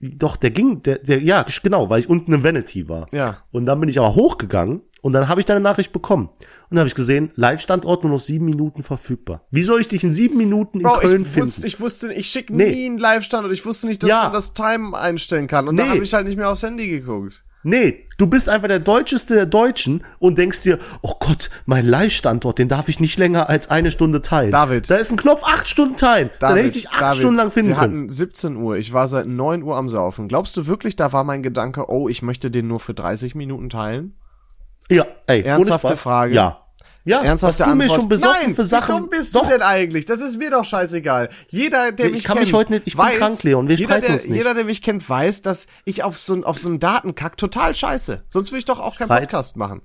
Doch, der ging, der, der, ja, genau, weil ich unten im Vanity war. Ja. Und dann bin ich aber hochgegangen Und dann habe ich deine Nachricht bekommen. Und dann habe ich gesehen, Live-Standort nur noch sieben Minuten verfügbar. Wie soll ich dich in sieben Minuten in Bro, Köln ich finden? wusste, ich wusste, ich schicke Nee. nie einen Live-Standort. Ich wusste nicht, dass Ja. man das Time einstellen kann. Und da Nee. habe ich halt nicht mehr aufs Handy geguckt. Nee, du bist einfach der Deutscheste der Deutschen und denkst dir, oh Gott, mein Live-Standort, den darf ich nicht länger als eine Stunde teilen. David. Da ist ein Knopf, acht Stunden teilen. Dann hätte ich dich acht David, Stunden lang finden wir können. hatten 17 Uhr. Ich war seit 9 Uhr am Saufen. Glaubst du wirklich, da war mein Gedanke, oh, ich möchte den nur für 30 Minuten teilen? Ja, ey, Ernsthafte. Frage? Ja. Ja, Ernsthafte was du mir Antwort. schon besoffen Nein, für Sachen. wie dumm bist Doch, du denn eigentlich? Das ist mir doch scheißegal. Jeder, der Ich mich kann kennt, mich heute nicht- ich bin weiß, krank, Leon, wir jeder, der, uns nicht. jeder, der mich kennt, weiß, dass ich auf so, auf so einem Datenkack total scheiße. Sonst würde ich doch auch keinen Podcast machen.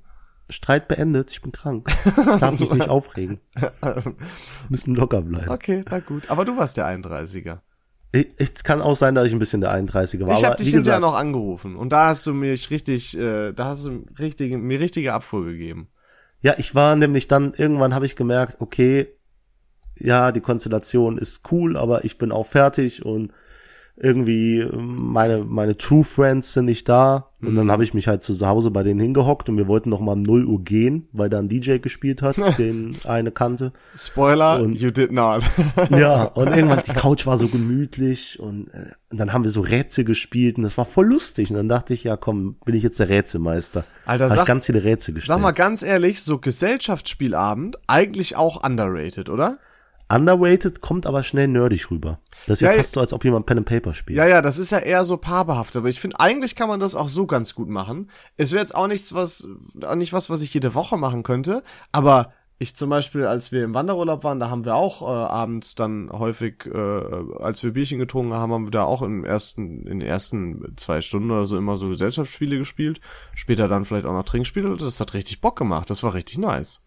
Streit beendet, ich bin krank. Ich darf mich nicht aufregen. Müssen locker bleiben. Okay, na gut. Aber du warst der 31er. Ich- Es kann auch sein, dass ich ein bisschen der 31er war. Ich habe dich hinterher noch angerufen und da hast du mich richtig, äh, da hast du richtig, mir richtige Abfuhr gegeben. Ja, ich war nämlich dann, irgendwann habe ich gemerkt, okay, ja, die Konstellation ist cool, aber ich bin auch fertig und irgendwie meine, meine True Friends sind nicht da. Und Mhm. dann habe ich mich halt zu Hause bei denen hingehockt und wir wollten noch mal um 0 Uhr gehen, weil da ein DJ gespielt hat, den eine kannte. Spoiler, Und- you did not. Ja, und irgendwann, die Couch war so gemütlich und, äh, und dann haben wir so Rätsel gespielt und das war voll lustig. Und dann dachte ich, ja komm, bin ich jetzt der Rätselmeister. Alter, sag- ganz viele Rätsel gestellt. Sag mal ganz ehrlich, so Gesellschaftsspielabend, eigentlich auch underrated, oder? Underrated kommt aber schnell nerdig rüber. Das ist ja, Ja, fast so, als ob jemand Pen and Paper spielt. Ja, ja, das ist ja eher so paarbehaft, aber ich finde, eigentlich kann man das auch so ganz gut machen. Es wäre jetzt auch nichts, was, auch nicht was, was ich jede Woche machen könnte, aber ich zum Beispiel, als wir im Wanderurlaub waren, da haben wir auch äh, abends dann häufig, äh, als wir Bierchen getrunken haben, haben wir da auch im ersten, in den ersten zwei Stunden oder so immer so Gesellschaftsspiele gespielt. Später dann vielleicht auch noch Trinkspiele. Das hat richtig Bock gemacht. Das war richtig nice.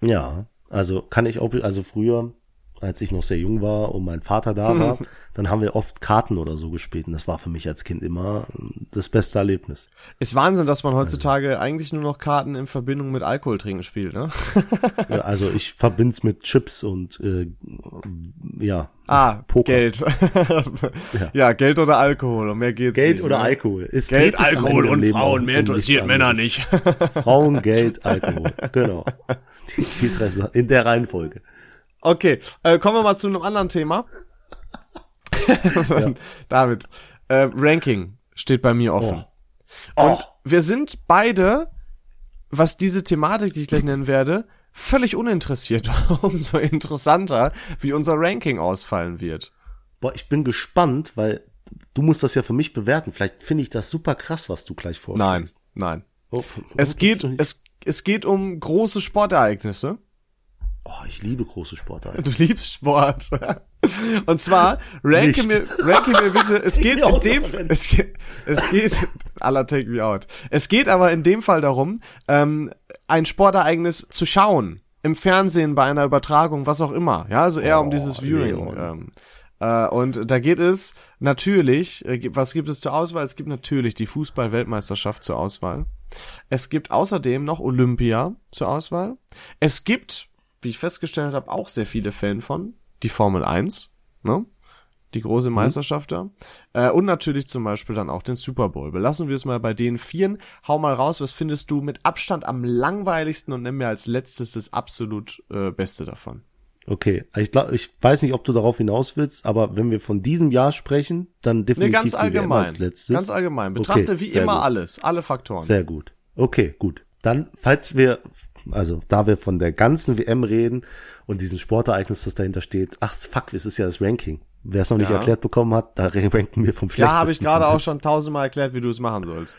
Ja, also kann ich auch, also früher, als ich noch sehr jung war und mein Vater da war, dann haben wir oft Karten oder so gespielt und das war für mich als Kind immer das beste Erlebnis. Ist Wahnsinn, dass man heutzutage eigentlich nur noch Karten in Verbindung mit Alkohol trinken spielt, ne? Ja, also ich verbind's mit Chips und äh, ja, Ah, Poker. Geld. ja. Geld oder Alkohol und mehr geht's Geld nicht. oder ne? Alkohol. Es Geld, Alkohol und Leben Frauen. Mehr interessiert Männer nicht. Frauen, Geld, Alkohol. Genau. Die, die in der Reihenfolge. Okay, äh, kommen wir mal zu einem anderen Thema. David, äh, Ranking steht bei mir offen. Oh. Und wir sind beide, was diese Thematik, die ich gleich nennen werde, völlig uninteressiert. Umso interessanter, wie unser Ranking ausfallen wird. Boah, ich bin gespannt, weil du musst das ja für mich bewerten. Vielleicht finde ich das super krass, was du gleich Nein, vorschlägst. nein. Oh, Es oh, geht, es, es geht um große Sportereignisse. Oh, ich liebe große Sportarten. Du liebst Sport. Und zwar, ranke Nicht. mir, ranke mir bitte, es geht in dem, es geht, es geht, Allah take me out. Es geht aber in dem Fall darum, ähm, ein Sportereignis zu schauen. Im Fernsehen, bei einer Übertragung, was auch immer. Ja, also eher um Oh, dieses Viewing. Ähm, äh, und da geht es natürlich, äh, was gibt es zur Auswahl? Es gibt natürlich die Fußball-Weltmeisterschaft zur Auswahl. Es gibt außerdem noch Olympia zur Auswahl. Es gibt, wie ich festgestellt habe, auch sehr viele Fan von, die Formel 1, ne? Die große Meisterschaft da. Äh, und natürlich zum Beispiel dann auch den Super Bowl. Belassen wir es mal bei den Vieren. Hau mal raus, was findest du mit Abstand am langweiligsten und nimm mir als letztes das absolut äh, Beste davon. Okay, ich glaube, ich weiß nicht, ob du darauf hinaus willst, aber wenn wir von diesem Jahr sprechen, dann Nee, definitiv ganz die WM allgemein. als letztes. Ganz allgemein. Betrachte Okay, wie immer gut. alles, alle Faktoren. Sehr gut. Okay, gut. Dann, falls wir, also da wir von der ganzen WM reden und diesem Sportereignis, das dahinter steht, ach fuck, es ist ja das Ranking. Wer es noch nicht Ja. erklärt bekommen hat, da ranken wir vom schlechtesten. ja, habe ich gerade auch schon tausendmal erklärt, wie du es machen sollst.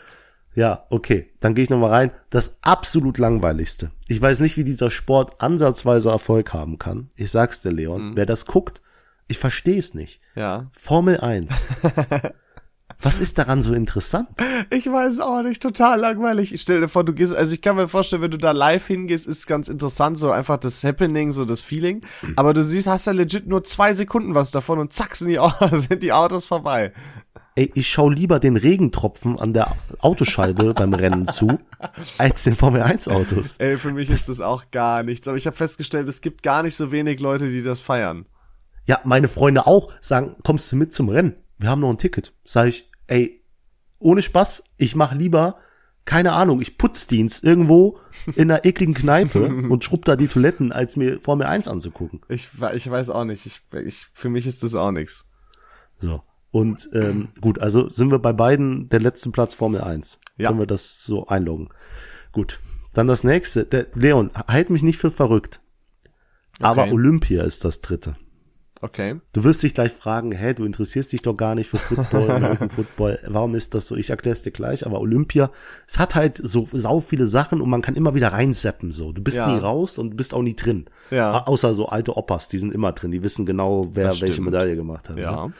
Ja, okay. Dann gehe ich nochmal rein. Das absolut langweiligste. Ich weiß nicht, wie dieser Sport ansatzweise Erfolg haben kann. Ich sag's dir, Leon. Mhm. Wer das guckt, ich verstehe es nicht. Ja. Formel 1. Was ist daran so interessant? Ich weiß auch nicht, total langweilig. Ich stell dir vor, du gehst, also ich kann mir vorstellen, wenn du da live hingehst, ist ganz interessant, so einfach das Happening, so das Feeling. Aber du siehst, hast ja legit nur zwei Sekunden was davon und zack, sind die, sind die Autos vorbei. Ey, ich schau lieber den Regentropfen an der Autoscheibe beim Rennen zu, als den Formel 1 Autos. Ey, für mich ist das auch gar nichts. Aber ich habe festgestellt, es gibt gar nicht so wenig Leute, die das feiern. Ja, meine Freunde auch sagen, kommst du mit zum Rennen? Wir haben noch ein Ticket. Sag ich, ey, ohne Spaß, ich mach lieber keine Ahnung, ich Putzdienst irgendwo in einer ekligen Kneipe und schrubb da die Toiletten, als mir Formel 1 anzugucken. Ich, ich weiß auch nicht. Ich, ich, für mich ist das auch nichts. So. Und ähm, gut, also sind wir bei beiden der letzten Platz Formel 1. Ja. Können wir das so einloggen. Gut. Dann das nächste. Der, Leon, halt mich nicht für verrückt. Aber Okay. Olympia ist das dritte. Okay. Du wirst dich gleich fragen, hä, du interessierst dich doch gar nicht für Football, American Football. Warum ist das so? Ich erkläre es dir gleich, aber Olympia, es hat halt so sau viele Sachen und man kann immer wieder reinseppen so. Du bist Ja. nie raus und du bist auch nie drin. Ja. Au- Außer so alte Opas, die sind immer drin, die wissen genau, wer welche. Medaille gemacht hat. ne? Ja.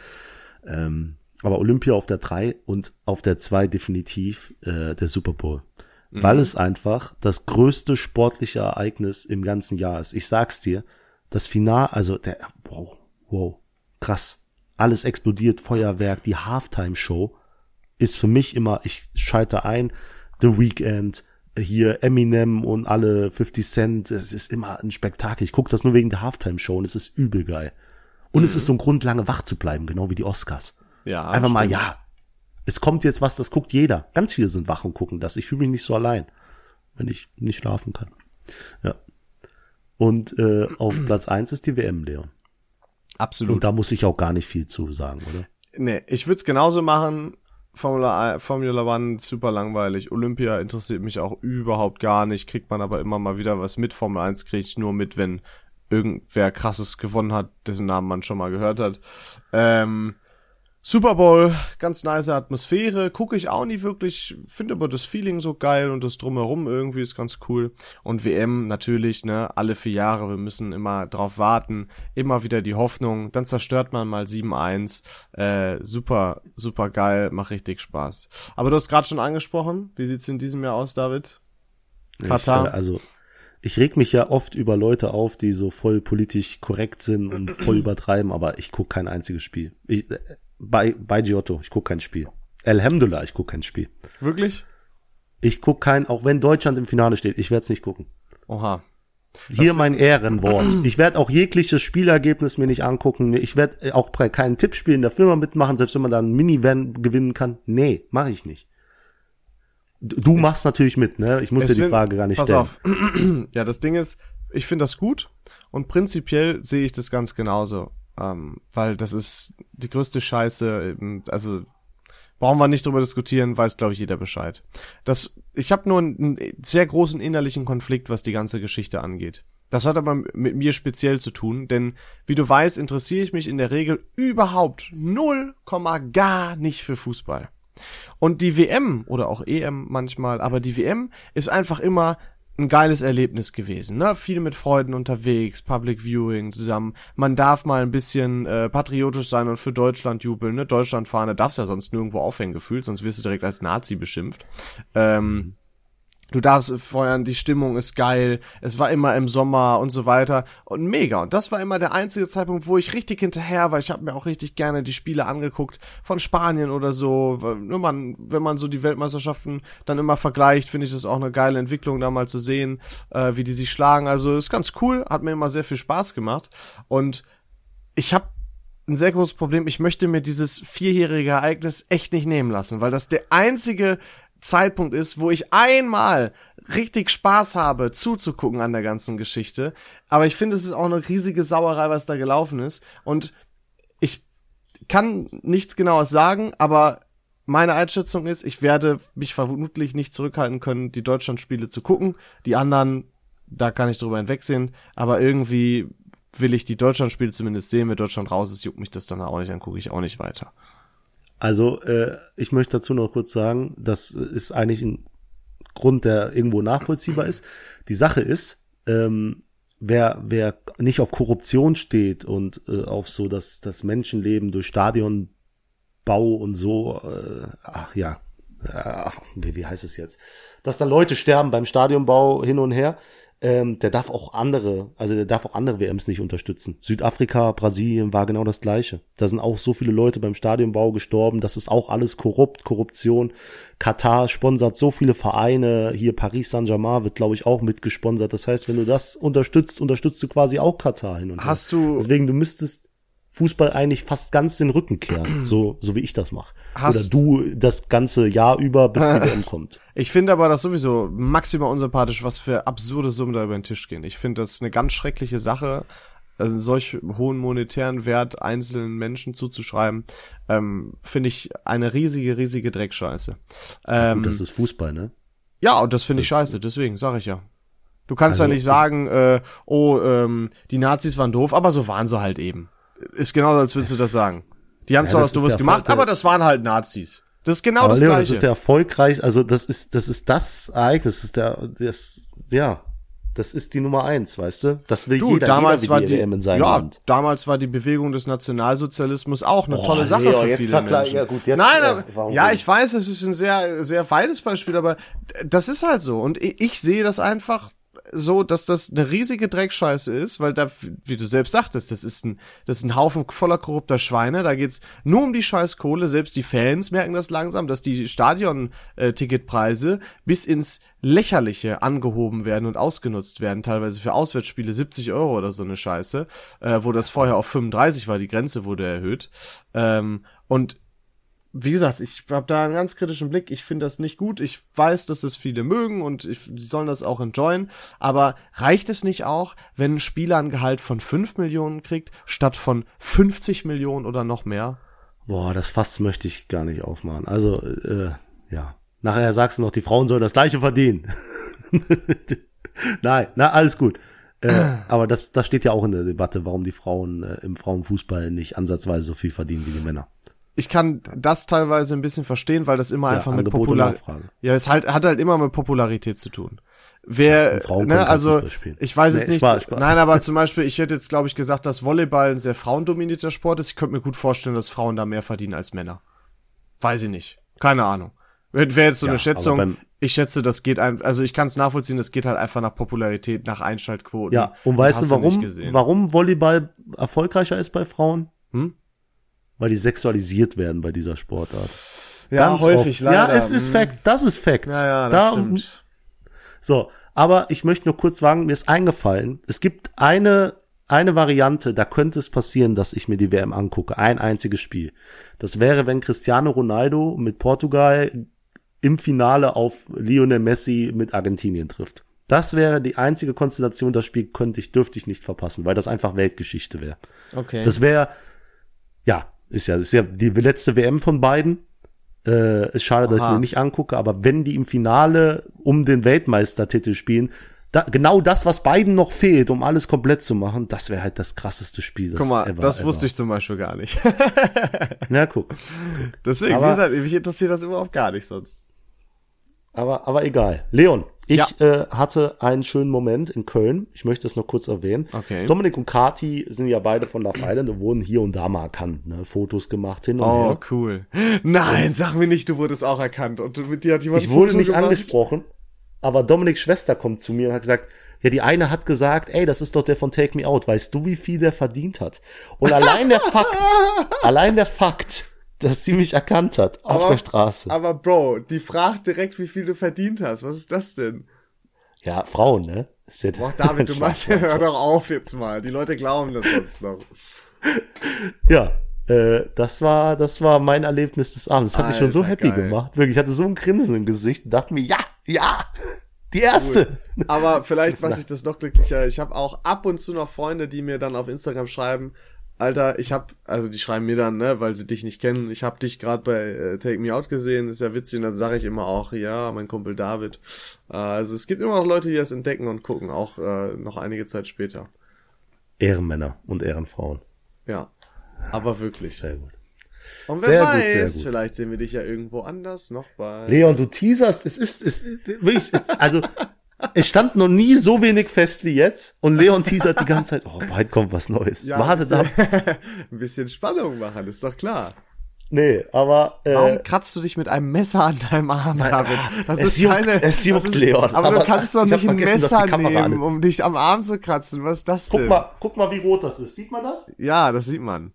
Ähm, aber Olympia auf der 3 und auf der 2 definitiv äh, der Super Bowl. Weil es einfach das größte sportliche Ereignis im ganzen Jahr ist. Ich sag's dir, das Final, also der, wow, wow, krass. Alles explodiert, Feuerwerk, die Halftime-Show ist für mich immer, ich schalte ein, The Weeknd, hier Eminem und alle 50 Cent, es ist immer ein Spektakel. Ich gucke das nur wegen der Halftime-Show und es ist übel geil. Und es ist so ein Grund, lange wach zu bleiben, genau wie die Oscars. Ja. Einfach mal, stimmt. ja, es kommt jetzt was, das guckt jeder. Ganz viele sind wach und gucken das. Ich fühle mich nicht so allein, wenn ich nicht schlafen kann. Ja. Und äh, auf Platz eins ist die WM, Leon. Absolut. Und da muss ich auch gar nicht viel zu sagen, oder? Nee, ich würde es genauso machen. Formula, Formula One super langweilig. Olympia interessiert mich auch überhaupt gar nicht. Kriegt man aber immer mal wieder was mit. Formel 1 kriege ich nur mit, wenn irgendwer krasses gewonnen hat, dessen Namen man schon mal gehört hat. Ähm, Super Bowl, ganz nice Atmosphäre, gucke ich auch nie wirklich, finde aber das Feeling so geil und das drumherum irgendwie ist ganz cool. Und WM natürlich, ne, alle vier Jahre, wir müssen immer drauf warten, immer wieder die Hoffnung, dann zerstört man mal 7-1, äh, super, super geil, macht richtig Spaß. Aber du hast gerade schon angesprochen, wie sieht's in diesem Jahr aus, David? Katar? Ich, äh, also ich reg mich ja oft über Leute auf, die so voll politisch korrekt sind und voll übertreiben, aber ich guck kein einziges Spiel. Ich, äh, bei, bei Giotto, ich guck kein Spiel. Alhamdulillah, ich guck kein Spiel. Wirklich? Ich guck kein, auch wenn Deutschland im Finale steht, ich werde es nicht gucken. Oha. Hier mein Ehrenwort. Ich werde auch jegliches Spielergebnis mir nicht angucken. Ich werde auch bei keinen Tippspielen in der Firma mitmachen, selbst wenn man da ein Minivan gewinnen kann. Nee, mache ich nicht. Du, machst natürlich mit, ne? Ich muss dir die Frage gar nicht pass stellen. auf. ja, das Ding ist, ich finde das gut und prinzipiell sehe ich das ganz genauso, ähm, weil das ist die größte Scheiße. eben, Also brauchen wir nicht drüber diskutieren, weiß glaube ich jeder Bescheid. Das, ich habe nur einen, einen sehr großen innerlichen Konflikt, was die ganze Geschichte angeht. Das hat aber mit mir speziell zu tun, denn wie du weißt, interessiere ich mich in der Regel überhaupt null Komma gar nicht für Fußball. Und die WM oder auch EM manchmal, aber die WM ist einfach immer ein geiles Erlebnis gewesen, ne? Viel mit Freunden unterwegs, Public Viewing zusammen. Man darf mal ein bisschen äh, patriotisch sein und für Deutschland jubeln, ne? Deutschlandfahne darfst ja sonst nirgendwo aufhängen gefühlt, sonst wirst du direkt als Nazi beschimpft. Ähm, Du darfst feuern, die Stimmung ist geil, es war immer im Sommer und so weiter und mega. Und das war immer der einzige Zeitpunkt, wo ich richtig hinterher war. Ich habe mir auch richtig gerne die Spiele angeguckt von Spanien oder so. Wenn man, wenn man so die Weltmeisterschaften dann immer vergleicht, finde ich das auch eine geile Entwicklung, da mal zu sehen, äh, wie die sich schlagen. Also ist ganz cool, hat mir immer sehr viel Spaß gemacht. Und ich habe ein sehr großes Problem. Ich möchte mir dieses vierjährige Ereignis echt nicht nehmen lassen, weil das der einzige Zeitpunkt ist, wo ich einmal richtig Spaß habe, zuzugucken an der ganzen Geschichte. Aber ich finde, es ist auch eine riesige Sauerei, was da gelaufen ist. Und ich kann nichts genaues sagen, aber meine Einschätzung ist, ich werde mich vermutlich nicht zurückhalten können, die Deutschlandspiele zu gucken. Die anderen, da kann ich drüber hinwegsehen. Aber irgendwie will ich die Deutschlandspiele zumindest sehen. Wenn Deutschland raus ist, juckt mich das dann auch nicht, dann gucke ich auch nicht weiter. Also, äh, ich möchte dazu noch kurz sagen, das ist eigentlich ein Grund, der irgendwo nachvollziehbar ist. Die Sache ist, ähm, wer, wer nicht auf Korruption steht und äh, auf so das, das Menschenleben durch Stadionbau und so, äh, ach ja, ach, wie, wie heißt es jetzt? Dass da Leute sterben beim Stadionbau hin und her, ähm, der darf auch andere, also der darf auch andere WMs nicht unterstützen. Südafrika, Brasilien war genau das gleiche. Da sind auch so viele Leute beim Stadionbau gestorben, das ist auch alles korrupt, Korruption. Katar sponsert so viele Vereine, hier Paris Saint-Germain wird, glaube ich, auch mitgesponsert. Das heißt, wenn du das unterstützt, unterstützt du quasi auch Katar hin und her. Hast du- Deswegen, du müsstest, Fußball eigentlich fast ganz den Rücken kehren, so, so wie ich das mache. Oder du das ganze Jahr über, bis die WM kommt. Ich finde aber das sowieso maximal unsympathisch, was für absurde Summen da über den Tisch gehen. Ich finde das eine ganz schreckliche Sache, also solch hohen monetären Wert einzelnen Menschen zuzuschreiben, ähm, finde ich eine riesige, riesige Dreckscheiße. Ähm, Und das ist Fußball, ne? ja, und das finde ich scheiße, deswegen sage ich ja. Du kannst Also, ja nicht sagen, äh, oh, ähm, die Nazis waren doof, aber so waren sie halt eben. Ist genauso, als würdest du das sagen. Die haben Ja, zwar was der gemacht, aber das waren halt Nazis. Das ist genau Aber das Leon, Gleiche. das ist der erfolgreich, also das ist, das ist das Ereignis, das ist der, das, ja, das ist die Nummer eins, weißt du? Das will Du, jeder, damals jeder war will die, WM in seinem ja, Land. damals war die Bewegung des Nationalsozialismus auch eine tolle Sache Leo, für jetzt viele Menschen. ja gut, jetzt, Nein, ja, denn? ich weiß, es ist ein sehr, sehr weites Beispiel, aber das ist halt so. Und ich, ich sehe das einfach so, dass das eine riesige Dreckscheiße ist, weil da, wie du selbst sagtest, das ist ein, das ist ein Haufen voller korrupter Schweine. Da geht's nur um die Scheißkohle. Selbst die Fans merken das langsam, dass die Stadion-Ticketpreise bis ins Lächerliche angehoben werden und ausgenutzt werden, teilweise für Auswärtsspiele 70 Euro oder so eine Scheiße, äh, wo das vorher auf 35 war, die Grenze wurde erhöht. Ähm, und wie gesagt, ich habe da einen ganz kritischen Blick. Ich finde das nicht gut. Ich weiß, dass es viele mögen und ich, die sollen das auch enjoyen. Aber reicht es nicht auch, wenn ein Spieler ein Gehalt von 5 Millionen kriegt, statt von 50 Millionen oder noch mehr? Boah, das Fass möchte ich gar nicht aufmachen. Also, äh, ja. Nachher sagst du noch, die Frauen sollen das gleiche verdienen. Nein, na, alles gut. Äh, aber das, das steht ja auch in der Debatte, warum die Frauen äh, im Frauenfußball nicht ansatzweise so viel verdienen wie die Männer. Ich kann das teilweise ein bisschen verstehen, weil das immer Ja, einfach mit Angebot und Popular Nachfrage. Ja, es halt, hat halt immer mit Popularität zu tun. Wer, können ne, also, ich weiß es Nee, nicht. Spaß, Spaß. Nein, aber zum Beispiel, ich hätte jetzt, glaube ich, gesagt, dass Volleyball ein sehr frauendominierter Sport ist. Ich könnte mir gut vorstellen, dass Frauen da mehr verdienen als Männer. Weiß ich nicht. Keine Ahnung. Wäre wär jetzt so Ja, eine Schätzung. aber beim- Ich schätze, das geht ein, also ich kann es nachvollziehen, das geht halt einfach nach Popularität, nach Einschaltquoten. Ja, und weißt du, warum, gesehen. warum Volleyball erfolgreicher ist bei Frauen? Hm? Weil die sexualisiert werden bei dieser Sportart. Ja, Ganz häufig, oft. leider. Ja, es ist Hm. Fact, das ist Fact. Ja, ja, das da, stimmt. So, aber ich möchte nur kurz sagen, mir ist eingefallen, es gibt eine, eine Variante, da könnte es passieren, dass ich mir die WM angucke. Ein einziges Spiel. Das wäre, wenn Cristiano Ronaldo mit Portugal im Finale auf Lionel Messi mit Argentinien trifft. Das wäre die einzige Konstellation, das Spiel könnte ich, dürfte ich nicht verpassen, weil das einfach Weltgeschichte wäre. Okay. Das wäre, ja, ist ja, ist ja die letzte WM von beiden. Äh, ist schade, dass ich Aha. mir nicht angucke, aber wenn die im Finale um den Weltmeistertitel spielen, da, genau das, was beiden noch fehlt, um alles komplett zu machen, das wäre halt das krasseste Spiel. Das Guck mal, ever, das ever. wusste ich zum Beispiel gar nicht. Ja, guck. Deswegen, Aber- wie gesagt, mich interessiert das überhaupt gar nicht sonst. Aber, aber egal. Leon, ich Ja. äh, hatte einen schönen Moment in Köln. Ich möchte es noch kurz erwähnen. Okay. Dominik und Kati sind ja beide von Love Island und wurden hier und da mal erkannt, ne? Fotos gemacht hin und Oh, her. cool. Nein, sag mir nicht, du wurdest auch erkannt und mit dir hat jemand Ich ein wurde Foto nicht gemacht? angesprochen, aber Dominiks Schwester kommt zu mir und hat gesagt, ja, die eine hat gesagt, ey, das ist doch der von Take Me Out. Weißt du, wie viel der verdient hat? Und allein der Fakt, allein der Fakt, dass sie mich erkannt hat auf Aber- der Straße. Aber Bro, die fragt direkt, wie viel du verdient hast. Was ist das denn? ja, Frauen, ne? Ist ja Boah, David, du machst ja, hör doch auf jetzt mal. Die Leute glauben das sonst noch. Ja, äh, das war, das war mein Erlebnis des Abends. Das hat mich schon so Alter, happy geil. gemacht. Wirklich, ich hatte so ein Grinsen im Gesicht und dachte mir, ja, ja, die erste. Aber vielleicht macht sich das noch glücklicher. Ich habe auch ab und zu noch Freunde, die mir dann auf Instagram schreiben, Alter, ich hab, also die schreiben mir dann, ne, weil sie dich nicht kennen, ich hab dich gerade bei äh, Take Me Out gesehen, ist ja witzig, und dann sage ich immer auch, ja, mein Kumpel David. Äh, also es gibt immer noch Leute, die das entdecken und gucken, auch äh, noch einige Zeit später. Ehrenmänner und Ehrenfrauen. Ja. Aber wirklich. Sehr gut. Und wer Sehr gut, weiß, sehr gut. vielleicht sehen wir dich ja irgendwo anders noch bei. Leon, du teaserst, es ist, es ist wirklich, es, also, es stand noch nie so wenig fest wie jetzt und Leon teasert die ganze Zeit, oh, bald kommt was Neues. Ja, Wartet ein ab. bisschen- ein bisschen Spannung machen, ist doch klar. Nee, aber, Warum äh, kratzt du dich mit einem Messer an deinem Arm, David? Das es juckt, es juckt, das ist, Leon. Aber, Aber du kannst doch nicht ein Messer an nehmen, ist. um dich am Arm zu kratzen. Was ist das guck denn? mal, guck mal, wie rot das ist. Sieht man das? Ja, das sieht man.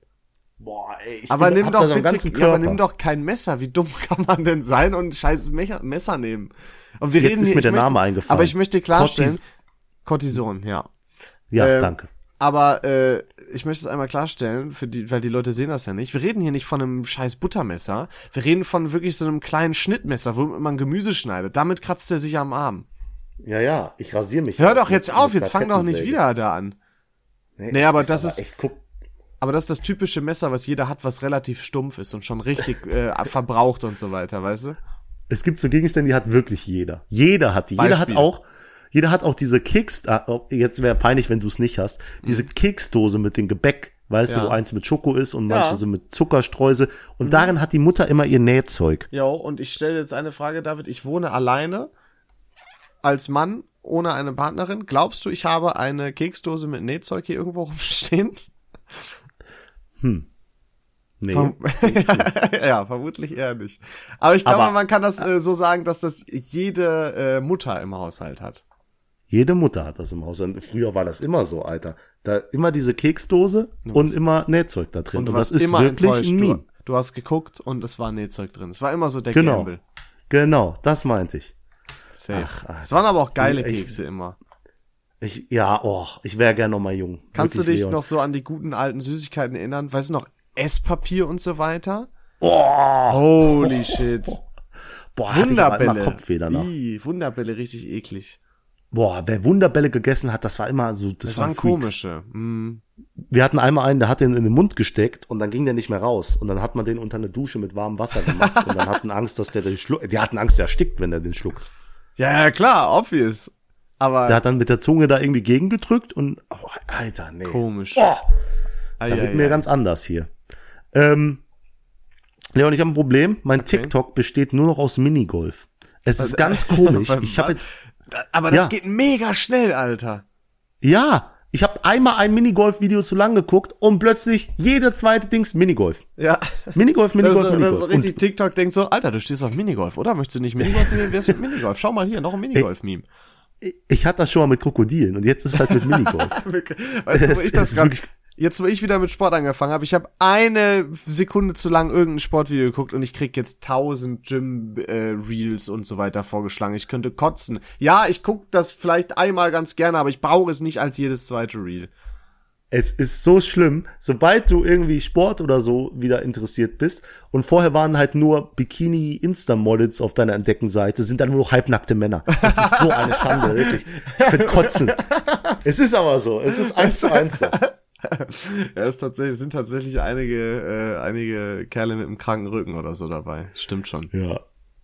Boah, ey, ich Aber bin- nimm doch bitte, aber nimm doch kein Messer. Wie dumm kann man denn sein und ein scheiß Messer nehmen? Und wir Jetzt reden ist hier, mir der möchte- Name eingefallen. Aber ich möchte klarstellen, Cortis- Cortison, ja. Ja, äh, danke. Aber äh, ich möchte es einmal klarstellen, für die, weil die Leute sehen das ja nicht. Wir reden hier nicht von einem scheiß Buttermesser. Wir reden von wirklich so einem kleinen Schnittmesser, womit man Gemüse schneidet. Damit kratzt er sich am Arm. Ja, ja, ich rasiere mich. Hör doch jetzt auf, jetzt fang doch nicht wieder da an. Nee, Nee, aber das aber ist- guck, Aber das ist das typische Messer, was jeder hat, was relativ stumpf ist und schon richtig äh, verbraucht und so weiter, weißt du? Es gibt so Gegenstände, die hat wirklich jeder. Jeder hat die. Jeder hat Beispiel. auch, jeder hat auch diese Keks, ah, oh, jetzt wäre peinlich, wenn du es nicht hast, diese Keksdose mit dem Gebäck, weißt Mhm. Ja. du, wo eins mit Schoko ist und manche Ja. Mhm. so mit Zuckerstreusel. Und darin hat die Mutter immer ihr Nähzeug. Jo, und ich stelle jetzt eine Frage, David. Ich wohne alleine als Mann ohne eine Partnerin. Glaubst du, ich habe eine Keksdose mit Nähzeug hier irgendwo rumstehen? Nee. Verm ja, vermutlich eher nicht. Aber ich glaube, man kann das äh, so sagen, dass das jede äh, Mutter im Haushalt hat. Jede Mutter hat das im Haus. Und früher war das immer so, Alter. Da immer diese Keksdose und immer Nähzeug da drin. Und du das ist immer wirklich ein Meme. Du, du hast geguckt und es war Nähzeug drin. Es war immer so der Genau. Gamble. Genau, das meinte ich. Safe. Ach, es waren aber auch geile Ich- Kekse immer. Ich, ja, oh, ich wäre gern noch mal jung. Kannst du Wirklich, dich Leon. noch so an die guten alten Süßigkeiten erinnern? Weißt du noch, Esspapier und so weiter? Oh, Holy shit. boah, hatte ich aber immer Wunderbälle. Kopfweh nach. Ih, Wunderbälle, richtig eklig. Boah, wer Wunderbälle gegessen hat, das war immer so, das, Das waren waren komische. Mm. Wir hatten einmal einen, der hat den in den Mund gesteckt und dann ging der nicht mehr raus. Und dann hat man den unter eine Dusche mit warmem Wasser gemacht und dann hatten Angst, dass der den schluckt. Die hatten Angst, der erstickt, wenn der den schluckt. Ja, ja, klar, obvious. Aber Der hat dann mit der Zunge da irgendwie gegengedrückt und, oh, Alter, nee. komisch. Boah, da wird mir ganz anders hier. Ähm, Leon, ich habe ein Problem. Mein TikTok besteht nur noch aus Minigolf. Es ist ganz komisch. Ich habe jetzt, Aber das Ja. geht mega schnell, Alter. ja, ich habe einmal ein Minigolf-Video zu lang geguckt und plötzlich jede zweite Dings Minigolf. Ja. Minigolf, Das, Minigolf, das Minigolf. ist Und richtig, TikTok denkt so, Alter, du stehst auf Minigolf, oder? Möchtest du nicht Minigolf nehmen? Wer ist mit Minigolf? Schau mal hier, noch ein Minigolf-Meme. ich hatte das schon mal mit Krokodilen und jetzt ist es halt mit Minigolf. Weißt du, wo ich das wirklich- jetzt, wo ich wieder mit Sport angefangen habe, ich habe eine Sekunde zu lang irgendein Sportvideo geguckt und ich krieg jetzt tausend Gym-Reels und so weiter vorgeschlagen. Ich könnte kotzen. Ja, ich guck das vielleicht einmal ganz gerne, aber ich brauche es nicht als jedes zweite Reel. Es ist so schlimm, sobald du irgendwie Sport oder so wieder interessiert bist und vorher waren halt nur Bikini-Insta-Models auf deiner Entdeckenseite, sind dann nur noch halbnackte Männer. Das ist so eine Schande, wirklich. Ich könnte kotzen. Es ist aber so, es ist eins zu eins so. Ja, es tatsächlich, sind tatsächlich einige, äh, einige Kerle mit einem kranken Rücken oder so dabei. Stimmt schon. Ja,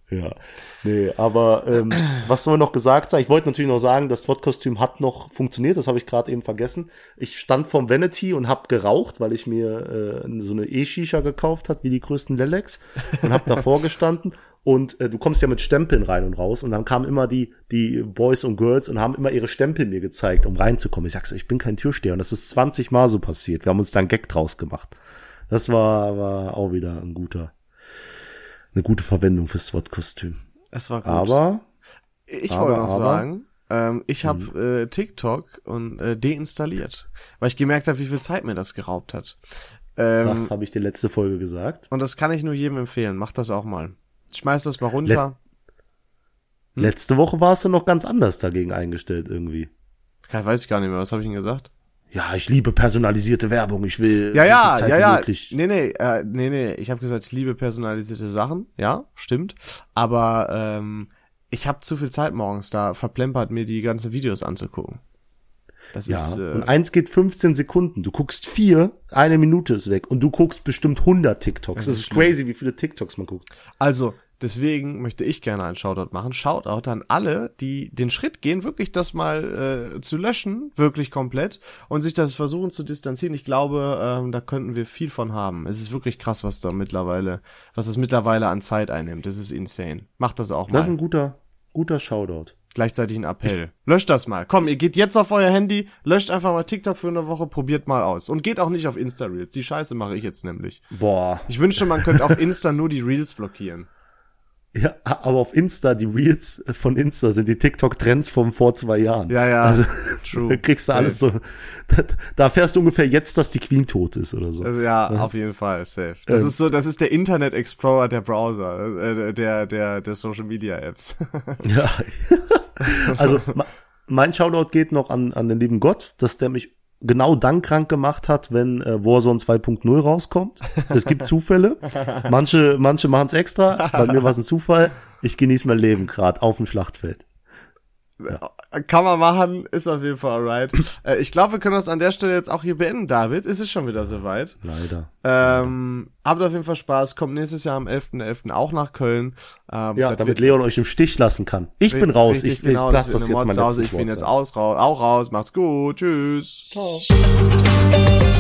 ja. Nee, aber ähm, was soll noch gesagt sein? Ich wollte natürlich noch sagen, das SWAT-Kostüm hat noch funktioniert, das habe ich gerade eben vergessen. Ich stand vorm Vanity und habe geraucht, weil ich mir äh, so eine E-Shisha gekauft hat, wie die größten Lelex, und habe davor gestanden. Und äh, du kommst ja mit Stempeln rein und raus und dann kamen immer die die Boys und Girls und haben immer ihre Stempel mir gezeigt, um reinzukommen. Ich sag so, ich bin kein Türsteher und das ist 20 Mal so passiert. Wir haben uns da einen Gag draus gemacht. Das war war auch wieder ein guter eine gute Verwendung fürs SWAT-Kostüm. Es war gut. Aber Ich Aber, wollte noch aber- Mhm. sagen, ähm, ich habe äh, TikTok und äh, deinstalliert, weil ich gemerkt habe, wie viel Zeit mir das geraubt hat. Ähm, das habe ich dir letzte Folge gesagt. und das kann ich nur jedem empfehlen. Macht das auch mal. Schmeiß das mal runter. Hm? Letzte Woche warst du noch ganz anders dagegen eingestellt irgendwie. Kein, weiß ich gar nicht mehr. Was habe ich denn gesagt? Ja, ich liebe personalisierte Werbung. Ich will Ja, ja, Zeit ja, ja. möglich. Nee, nee, äh, nee, nee. Ich habe gesagt, ich liebe personalisierte Sachen. Ja, stimmt. Aber ähm, ich habe zu viel Zeit morgens da verplempert, mir die ganzen Videos anzugucken. Das Ja, ist äh, und eins geht 15 Sekunden. Du guckst vier, eine Minute ist weg. Und du guckst bestimmt 100 TikToks. Das, ist ist schlimm. crazy, wie viele TikToks man guckt. Also, deswegen möchte ich gerne einen Shoutout machen. Shoutout an alle, die den Schritt gehen, wirklich das mal äh, zu löschen, wirklich komplett, und sich das versuchen zu distanzieren. Ich glaube, ähm, da könnten wir viel von haben. Es ist wirklich krass, was da mittlerweile, was es mittlerweile an Zeit einnimmt. Das ist insane. Macht das auch mal. Das ist ein guter, guter Shoutout. Gleichzeitig ein Appell. Löscht das mal. Komm, ihr geht jetzt auf euer Handy, löscht einfach mal TikTok für eine Woche, probiert mal aus. Und geht auch nicht auf Insta-Reels. Die Scheiße mache ich jetzt nämlich. Boah. Ich wünschte, man könnte auf Insta nur die Reels blockieren. Ja, aber auf Insta, die Reels von Insta sind die TikTok-Trends von vor zwei Jahren. Ja, ja. Also, True. da kriegst du Safe. alles so. Da, da fährst du ungefähr jetzt, dass die Queen tot ist oder so. Also ja, auf jeden Fall, safe. Das Ähm. ist so, das ist der Internet Explorer der Browser, äh, der, der, der Social Media Apps. Ja. also, mein Shoutout geht noch an, an den lieben Gott, dass der mich genau dann krank gemacht hat, wenn äh, Warzone 2.0 rauskommt. Es gibt Zufälle. Manche, manche machen es extra. Bei mir war es ein Zufall. Ich genieße mein Leben gerade auf dem Schlachtfeld. Kann man machen, ist auf jeden Fall alright. äh, ich glaube, wir können das an der Stelle jetzt auch hier beenden, David. Ist es schon wieder soweit? Leider. Ähm, habt auf jeden Fall Spaß. Kommt nächstes Jahr am 11.11. .11. auch nach Köln. Ähm, Ja, das damit Leon euch im Stich lassen kann. Ich bin raus. Richtig, Ich, ich lasse das eine jetzt letztes Ich bin jetzt aus, raus, auch raus. Macht's gut. Tschüss. Ciao.